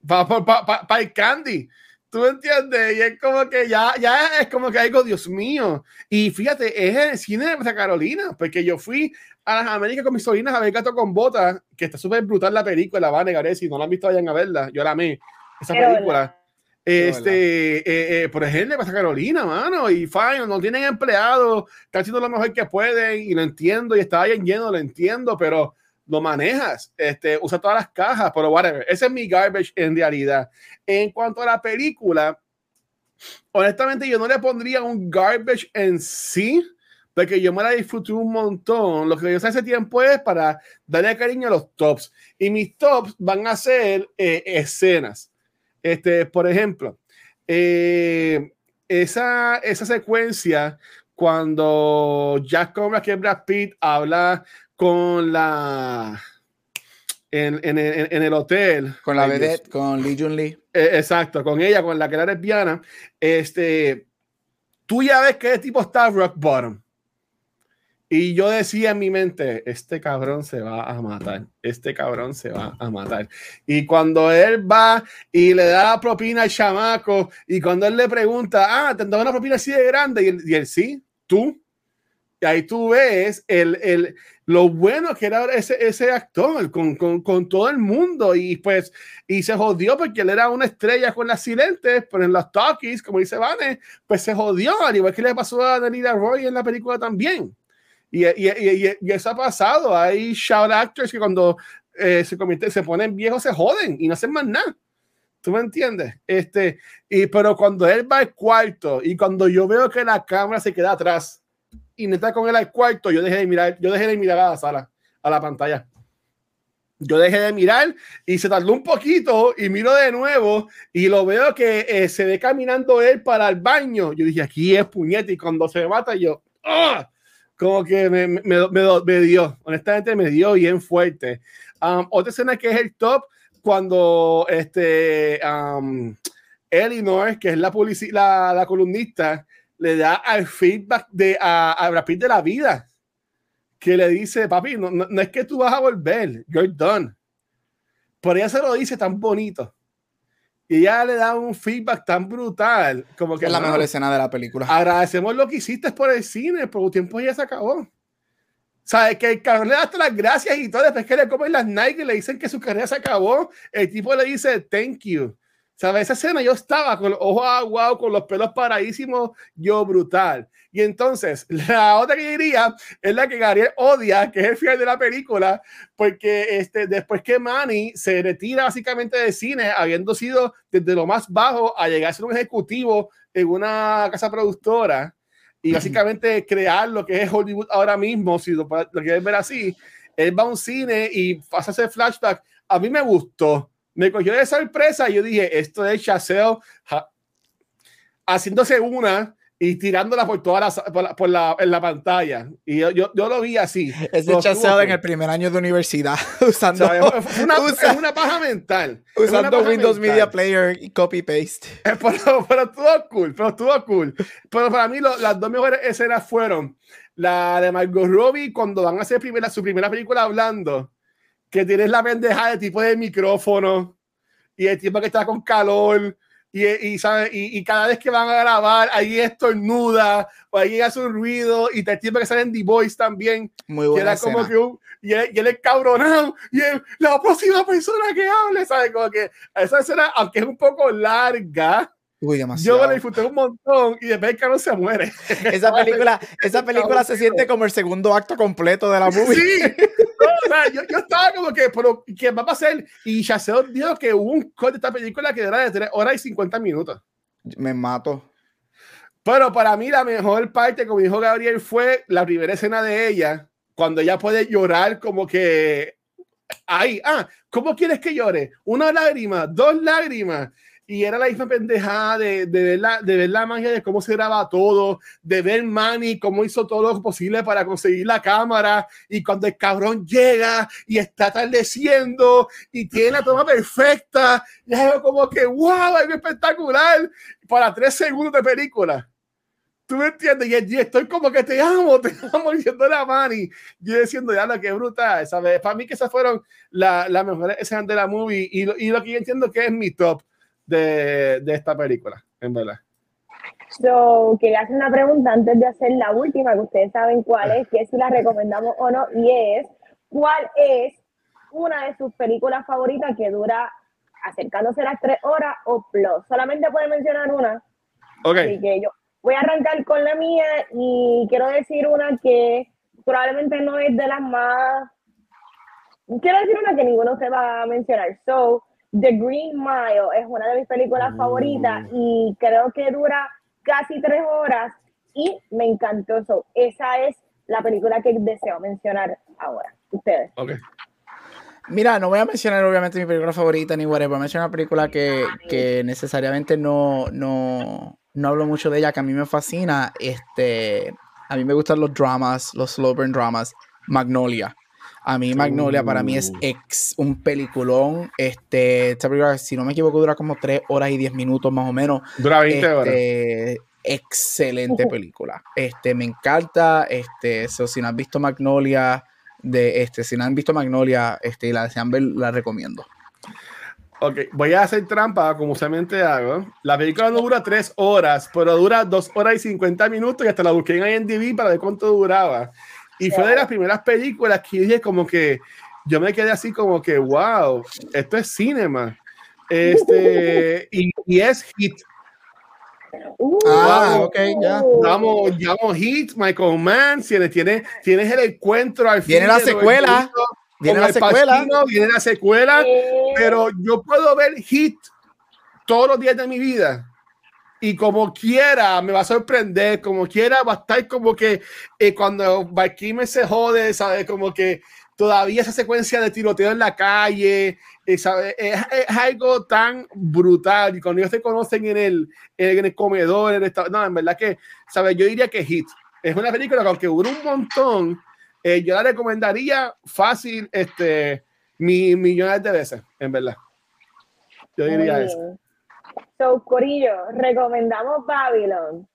para pa, pa, pa, el candy. ¿Tú entiendes? Y es como que ya, ya es como que algo, Dios mío. Y fíjate, es el cine de Santa Carolina, porque yo fui a las Américas con mis sobrinas a ver Gato con Botas, que está súper brutal la película, va a negar si no la han visto vayan a verla, yo la amé, esa película. Este, eh, eh, por ejemplo, pasa Carolina, mano, y fine, no tienen empleados, están haciendo lo mejor que pueden, y lo entiendo, y está bien lleno, lo entiendo, pero lo manejas, este, usa todas las cajas, pero whatever, ese es mi garbage en realidad. En cuanto a la película, honestamente yo no le pondría un garbage en sí, porque yo me la disfruté un montón. Lo que yo sé hace tiempo es para darle cariño a los tops. Y mis tops van a ser eh, escenas. Este, por ejemplo, eh, esa, esa secuencia cuando Jack Cobra, que Brad Pitt, habla con la. En, en, en, el hotel. Con la vedette, con Lee Jun Lee. Eh, exacto, con ella, con la que era lesbiana. Este, tú ya ves que el tipo está rock bottom. Y yo decía en mi mente, este cabrón se va a matar, este cabrón se va a matar. Y cuando él va y le da la propina al chamaco, y cuando él le pregunta, ah, te doy una propina así de grande, y él, y él sí, tú. Y ahí tú ves el, el, lo bueno que era ese, ese actor con, con, con, todo el mundo. Y pues, y se jodió porque él era una estrella con las silentes, pero en los talkies, como dice Vane, pues se jodió, al igual que le pasó a Danila Roy en la película también. Y, y, y, eso ha pasado. Hay shout actors que cuando eh, se, se ponen viejos se joden y no hacen más nada. ¿Tú me entiendes? Este, y, pero cuando él va al cuarto y cuando yo veo que la cámara se queda atrás y está con él al cuarto, yo dejé de mirar, yo dejé de mirar a la sala, a la pantalla. Yo dejé de mirar y se tardó un poquito y miro de nuevo y lo veo que eh, se ve caminando él para el baño. Yo dije, aquí es puñete y cuando se mata yo, ¡ah! como que me, me, me, dio, honestamente me dio bien fuerte. Um, otra escena que es el top, cuando este, um, Elinor, que es la, la, la columnista, le da al feedback de, a, a Brad de la vida. Que le dice, papi, no, no, es que tú vas a volver, you're done. Por ella se lo dice tan bonito. Y ella le da un feedback tan brutal. Como que es la mejor escena de la película. Agradecemos lo que hiciste por el cine, por un tiempo ya se acabó. ¿Sabes? Que el cabrón le da las gracias y todo. Después que le comen las Nike y le dicen que su carrera se acabó, el tipo le dice thank you. ¿Sabes? Esa escena yo estaba con los ojos aguados, con los pelos paradísimos, yo brutal. Y entonces, la otra que diría es la que Gabriel odia, que es el final de la película, porque este, después que Manny se retira básicamente de cine, habiendo sido desde lo más bajo a llegar a ser un ejecutivo en una casa productora y básicamente crear lo que es Hollywood ahora mismo, si lo, lo quieres ver así, él va a un cine y pasa ese flashback. A mí me gustó me cogió de sorpresa y yo dije, esto es Chaseo haciéndose una y tirándola por toda la, por la, en la pantalla. Y yo, yo, lo vi así. Ese chaseo en el primer año de universidad, usando una, una paja mental. Usando Windows Media Player y copy-paste. Eh, pero, pero estuvo cool, pero estuvo cool. Pero para mí las dos mejores escenas fueron la de Margot Robbie cuando van a hacer primera, su primera película hablando que tienes la pendeja de tipo de micrófono y el tipo que está con calor y, y, ¿sabe? y, y cada vez que van a grabar, ahí estornuda o ahí hace un ruido y el tipo que sale en The Voice también. Muy buena como que y, él, y él es cabronado y él, la próxima persona que hable, ¿sabes? Como que esa escena, aunque es un poco larga, Uy, demasiado. Yo me la disfruté un montón y después que no se muere. Esa película, esa película se siente como el segundo acto completo de la movie. Sí, yo, yo, estaba como que, pero ¿qué va a pasar? Y Chaseo dijo que hubo un corte de esta película que era de 3 horas y 50 minutos. Me mato. Pero para mí la mejor parte, como dijo Gabriel, fue la primera escena de ella, cuando ella puede llorar como que... Ay, ah, ¿cómo quieres que llore? Una lágrima, dos lágrimas y era la misma pendejada de, de, ver la, de ver la magia de cómo se graba todo, de ver Manny cómo hizo todo lo posible para conseguir la cámara y cuando el cabrón llega y está atardeciendo y tiene la toma perfecta, y es como que wow, es espectacular para tres segundos de película. ¿Tú me entiendes? Y, estoy como que te amo, te amo diciendo la Manny. Yo diciendo, ya lo que brutal, ¿sabes? Para mí que esas fueron las la mejores escenas de la movie y lo, y lo que yo entiendo que es mi top de, de esta película, en verdad. So, quería hacer una pregunta antes de hacer la última, que ustedes saben cuál es, que si la recomendamos o no, y es, ¿cuál es una de sus películas favoritas que dura acercándose a las tres horas o plus? Solamente puede mencionar una. Ok. Así que yo voy a arrancar con la mía y quiero decir una que probablemente no es de las más... Quiero decir una que ninguno se va a mencionar. So, The Green Mile es una de mis películas favoritas mm. y creo que dura casi tres horas y me encantó eso. Esa es la película que deseo mencionar ahora. Ustedes. Okay. Mira, no voy a mencionar obviamente mi película favorita ni whatever. Voy a mencionar una película que, que necesariamente no, no, no hablo mucho de ella, que a mí me fascina. Este, a mí me gustan los dramas, los slow burn dramas. Magnolia. A mí Magnolia para mí es uh. ex, un peliculón. Este, esta película, si no me equivoco, dura como 3 horas y 10 minutos más o menos. Dura 20 este, horas. Excelente película. Este, me encanta. Este, si no han visto Magnolia, de este, si no han visto Magnolia, este, y la desean ver, la recomiendo. Ok, voy a hacer trampa, como usualmente hago. La película no dura 3 horas, pero dura 2 horas y 50 minutos y hasta la busqué en IMDb para ver cuánto duraba. Y fue de las primeras películas que dije como que yo me quedé así como que, wow, esto es cinema. Este, y, y es hit. ah, ok, ya. Vamos, llamo Hit, Michael Mann, tienes, tienes, tienes el encuentro al Viene la secuela. Viene la secuela. viene la secuela. Pero yo puedo ver Hit todos los días de mi vida y como quiera me va a sorprender, como quiera va a estar como que eh, cuando me se jode, ¿sabes? Como que todavía esa secuencia de tiroteo en la calle, eh, ¿sabes? Es, algo tan brutal y cuando ellos se conocen en el, en el comedor, en el no, en verdad que, ¿sabes? Yo diría que Hit. Es una película que aunque dura un montón, eh, yo la recomendaría fácil, este, mi, millones de veces, en verdad. Yo diría eso. So, Corillo, recomendamos Babylon.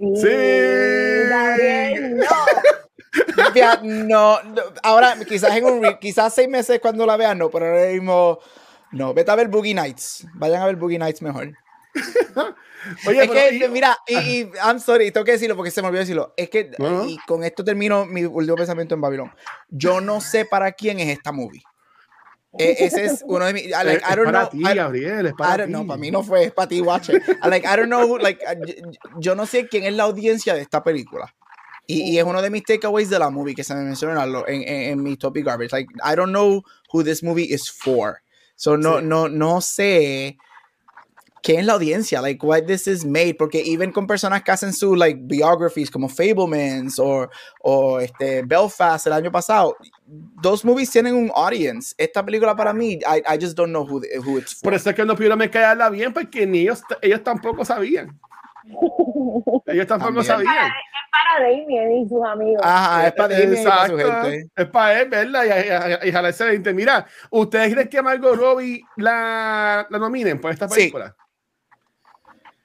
Sí. Gabriel, no. No, no, ahora quizás en un quizás seis meses cuando la vean, no, pero ahora mismo no. Vete a ver Boogie Nights. Vayan a ver Boogie Nights mejor. Oye, es pero que, y- mira, y, y I'm sorry, tengo que decirlo porque se me olvidó decirlo. Es que, y con esto termino mi último pensamiento en Babilón. Yo no sé para quién es esta movie. Eh, ese es uno de mis. I, like, I don't para know. ti, I- Gabriel, I para don't know, para mí no fue, es para ti, watch it. I, like, I don't know, like, yo, no sé quién es la audiencia de esta película. Y, y es uno de mis takeaways de la movie que se me menciona en, en, en, en mi topic garbage. Like, I don't know who this movie is for. So, no, Sí. no, no sé quién es la audiencia, like, why this is made. Porque even con personas que hacen su, like, biographies como Fablemans o, o este, Belfast el año pasado, those movies tienen un audience. Esta película para mí, I, I just don't know who, who it's for. Por eso es que no pudieron callarla bien, porque ni ellos, ellos tampoco sabían. Ellos tampoco También. sabían. Es para Damien y sus amigos. Ajá, es para Disney y para su gente. Es para él, ¿verdad? Y, y, y, y jalarse 20. Mira, ¿ustedes creen que Margot Robbie la, la nominen por esta Sí.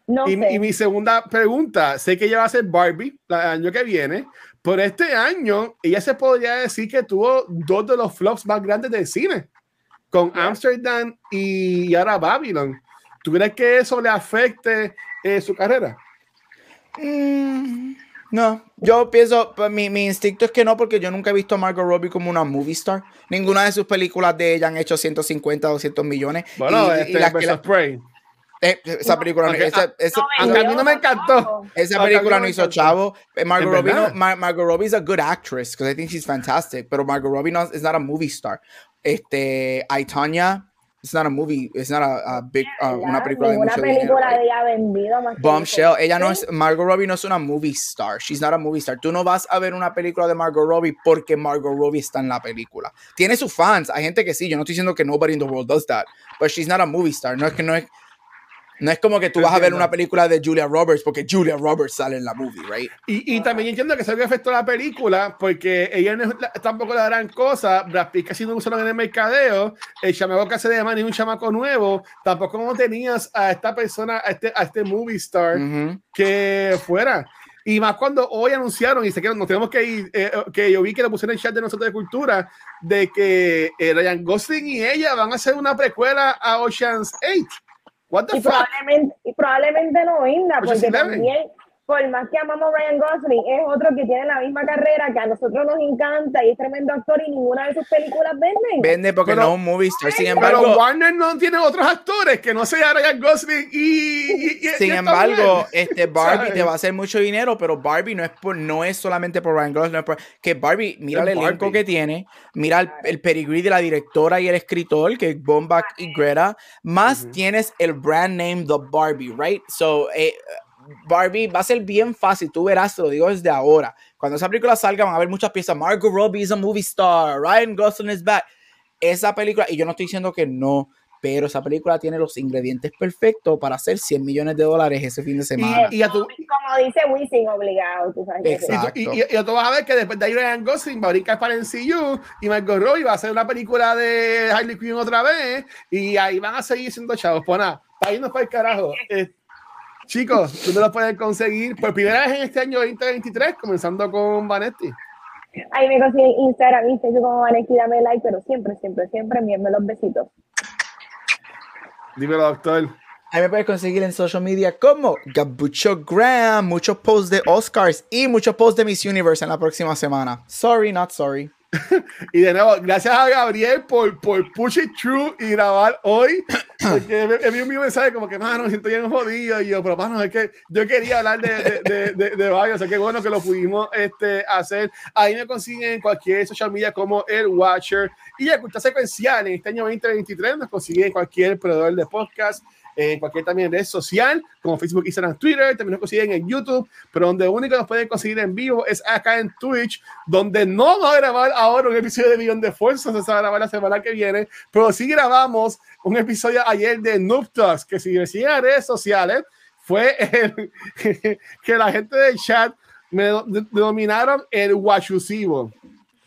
No Y, sé. y mi segunda pregunta, sé que ella va a ser Barbie el año que viene, pero este año ella se podría decir que tuvo dos de los flops más grandes del cine, con Amsterdam y ahora Babylon. ¿Tú crees que eso le afecte eh, su carrera? Mm, no, yo pienso, pues, mi, mi instinto es que no, porque yo nunca he visto a Margot Robbie como una movie star. Ninguna de sus películas de ella han hecho 150, 200 millones. Bueno, y, y este, las que versus la- Prey. Eh, esa película, no- esa, ah, esa- No, a mí no me encantó. esa película no hizo chavo. Eh, Margot Robbie, no. Mar- Margot Robbie is a good actress, because I think she's fantastic, pero Margot Robbie no, is not a movie star. Este, I, Tonya, it's not a movie, it's not a, a big, uh, una película de mucho película dinero. ella vendido más Bombshell, ella no es, Margot Robbie no es una movie star, she's not a movie star. Tú no vas a ver una película de Margot Robbie porque Margot Robbie está en la película. Tiene sus fans, hay gente que sí, yo no estoy diciendo que nobody in the world does that, but she's not a movie star. No es que no es, no es como que tú vas a ver una película de Julia Roberts porque Julia Roberts sale en la movie, right? Y, y también entiendo que eso le afectó la película porque ella no es la- tampoco la gran cosa. Brad Pitt casi no usaron en el mercadeo. El chamaco que hace de man es un chamaco nuevo. Tampoco no tenías a esta persona, a este, a este movie star Ujú. que fuera. Y más cuando hoy anunciaron, y sé que nos tenemos que ir, eh, que yo vi que lo pusieron en el chat de nosotros de cultura, de que eh, Ryan Gosling y ella van a hacer una precuela a Ocean's 8. What the Y fuck? probablemente, y probablemente no venga, Pues porque también, por más que amamos a Ryan Gosling, es otro que tiene la misma carrera que a nosotros nos encanta y es tremendo actor y ninguna de sus películas venden. Vende porque Pero- no es un movie star, sin Pero embargo, Warner no tiene otros actores que no sea Ryan Gosling y. y- y- y Sin está embargo, bien. este Barbie ¿Sabes? te va a hacer mucho dinero, pero Barbie no es por, no es solamente por Ryan Gosling, no es por- que Barbie, mira el Es elenco Barbie. que tiene, mira el, el pedigrí de la directora y el escritor, que es Bombach y Greta, más Ujú. tienes el brand name de Barbie, right? So, eh, Barbie va a ser bien fácil, tú verás, te lo digo desde ahora. Cuando esa película salga, van a haber muchas piezas. Margot Robbie is a movie star, Ryan Gosling is back. Esa película, y yo no estoy diciendo que no, pero esa película tiene los ingredientes perfectos para hacer 100 millones de dólares ese fin de semana. Y a tu- Como dice Wisin, obligado, tú sabes. Exacto. Y, y, y- y tú vas a ver que después de ahí Ryan Gosling va a brincar para NCU y Margot Robbie va a hacer una película de Harley Quinn otra vez y ahí van a seguir siendo chavos. Pues nada, para irnos para el carajo. Eh, chicos, ¿dónde lo pueden conseguir? Por primera vez en este año 2023, comenzando con Vanetti. Ahí me consiguen Instagram Facebook como Vanessa, dame like, pero siempre, siempre, siempre envíenme los besitos. Dímelo, doctor. Ahí me puedes conseguir en social media como Gabucho Graham, muchos posts de Oscars y muchos posts de Miss Universe en la próxima semana. Sorry, not sorry. Y de nuevo, gracias a Gabriel por, por push it through y grabar hoy. Porque me envió un mensaje como que, mano, me siento bien jodido. Y yo, pero, mano, es que yo quería hablar de, de, de, de, varios. O sea, qué bueno que lo pudimos este, hacer. Ahí me consiguen en cualquier social media como El Watcher. Y cultura secuencial en este año 2023 nos consiguen en cualquier proveedor de podcast. En cualquier también red social, como Facebook, Instagram, Twitter, también nos consiguen en YouTube, pero donde único nos pueden conseguir en vivo es acá en Twitch, donde no va a grabar ahora un episodio de Millón de Fuerzas, se va a grabar la semana que viene, pero sí grabamos un episodio ayer de Noob que si me siguen en redes sociales, fue el, que la gente del chat me denominaron el guachusivo.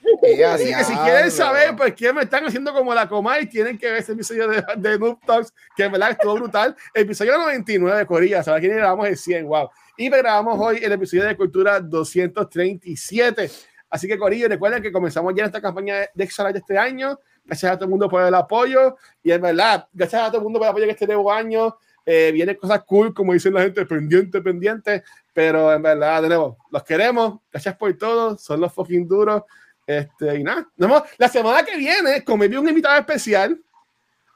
Así que si quieren saber por qué me están haciendo como la coma y tienen que ver ese episodio de, de Noob Talks, que en verdad estuvo brutal. Episodio 99, Corilla, ¿sabes quién grabamos el 100? Wow. Y grabamos hoy el episodio de Cultura 237. Así que, Corillo, recuerden que comenzamos ya esta campaña de Exalite este año. Gracias a todo el mundo por el apoyo. Y es verdad, gracias a todo el mundo por el apoyo que este nuevo año. Eh, vienen cosas cool, como dicen la gente, pendiente, pendiente. Pero en verdad, de nuevo, los queremos. Gracias por todo. Son los fucking duros. Este, y nada, la semana que viene, como un invitado especial,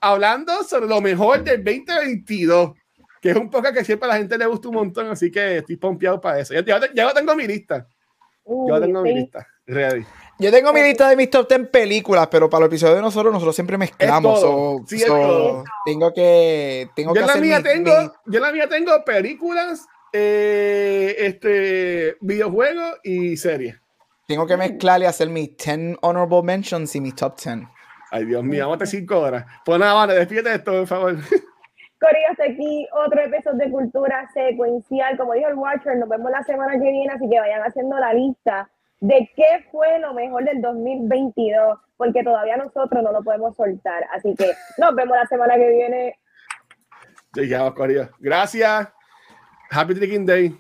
hablando sobre lo mejor del 2022, que es un poco que siempre a la gente le gusta un montón, así que estoy pompeado para eso. Ya, ya, tengo mi lista. Yo tengo mi lista. Ready. Yo tengo mi lista de mis top 10 películas, pero para los episodios de nosotros, nosotros siempre mezclamos. sí, tengo que. Tengo yo, que la mía tengo, yo la mía tengo películas, eh, este, videojuegos y series. Tengo que mezclar y hacer mis 10 honorable mentions y mis top 10. Ay, Dios mío, vamos a 5 horas. Pues nada, vale, despídete de esto, por favor. Corillo, hasta aquí otro episodio de Cultura Secuencial. Como dijo el Watcher, nos vemos la semana que viene, así que vayan haciendo la lista de qué fue lo mejor del 2022, porque todavía nosotros no lo podemos soltar. Así que nos vemos la semana que viene. Llegamos, Corillo. Gracias. Happy Drinking Day.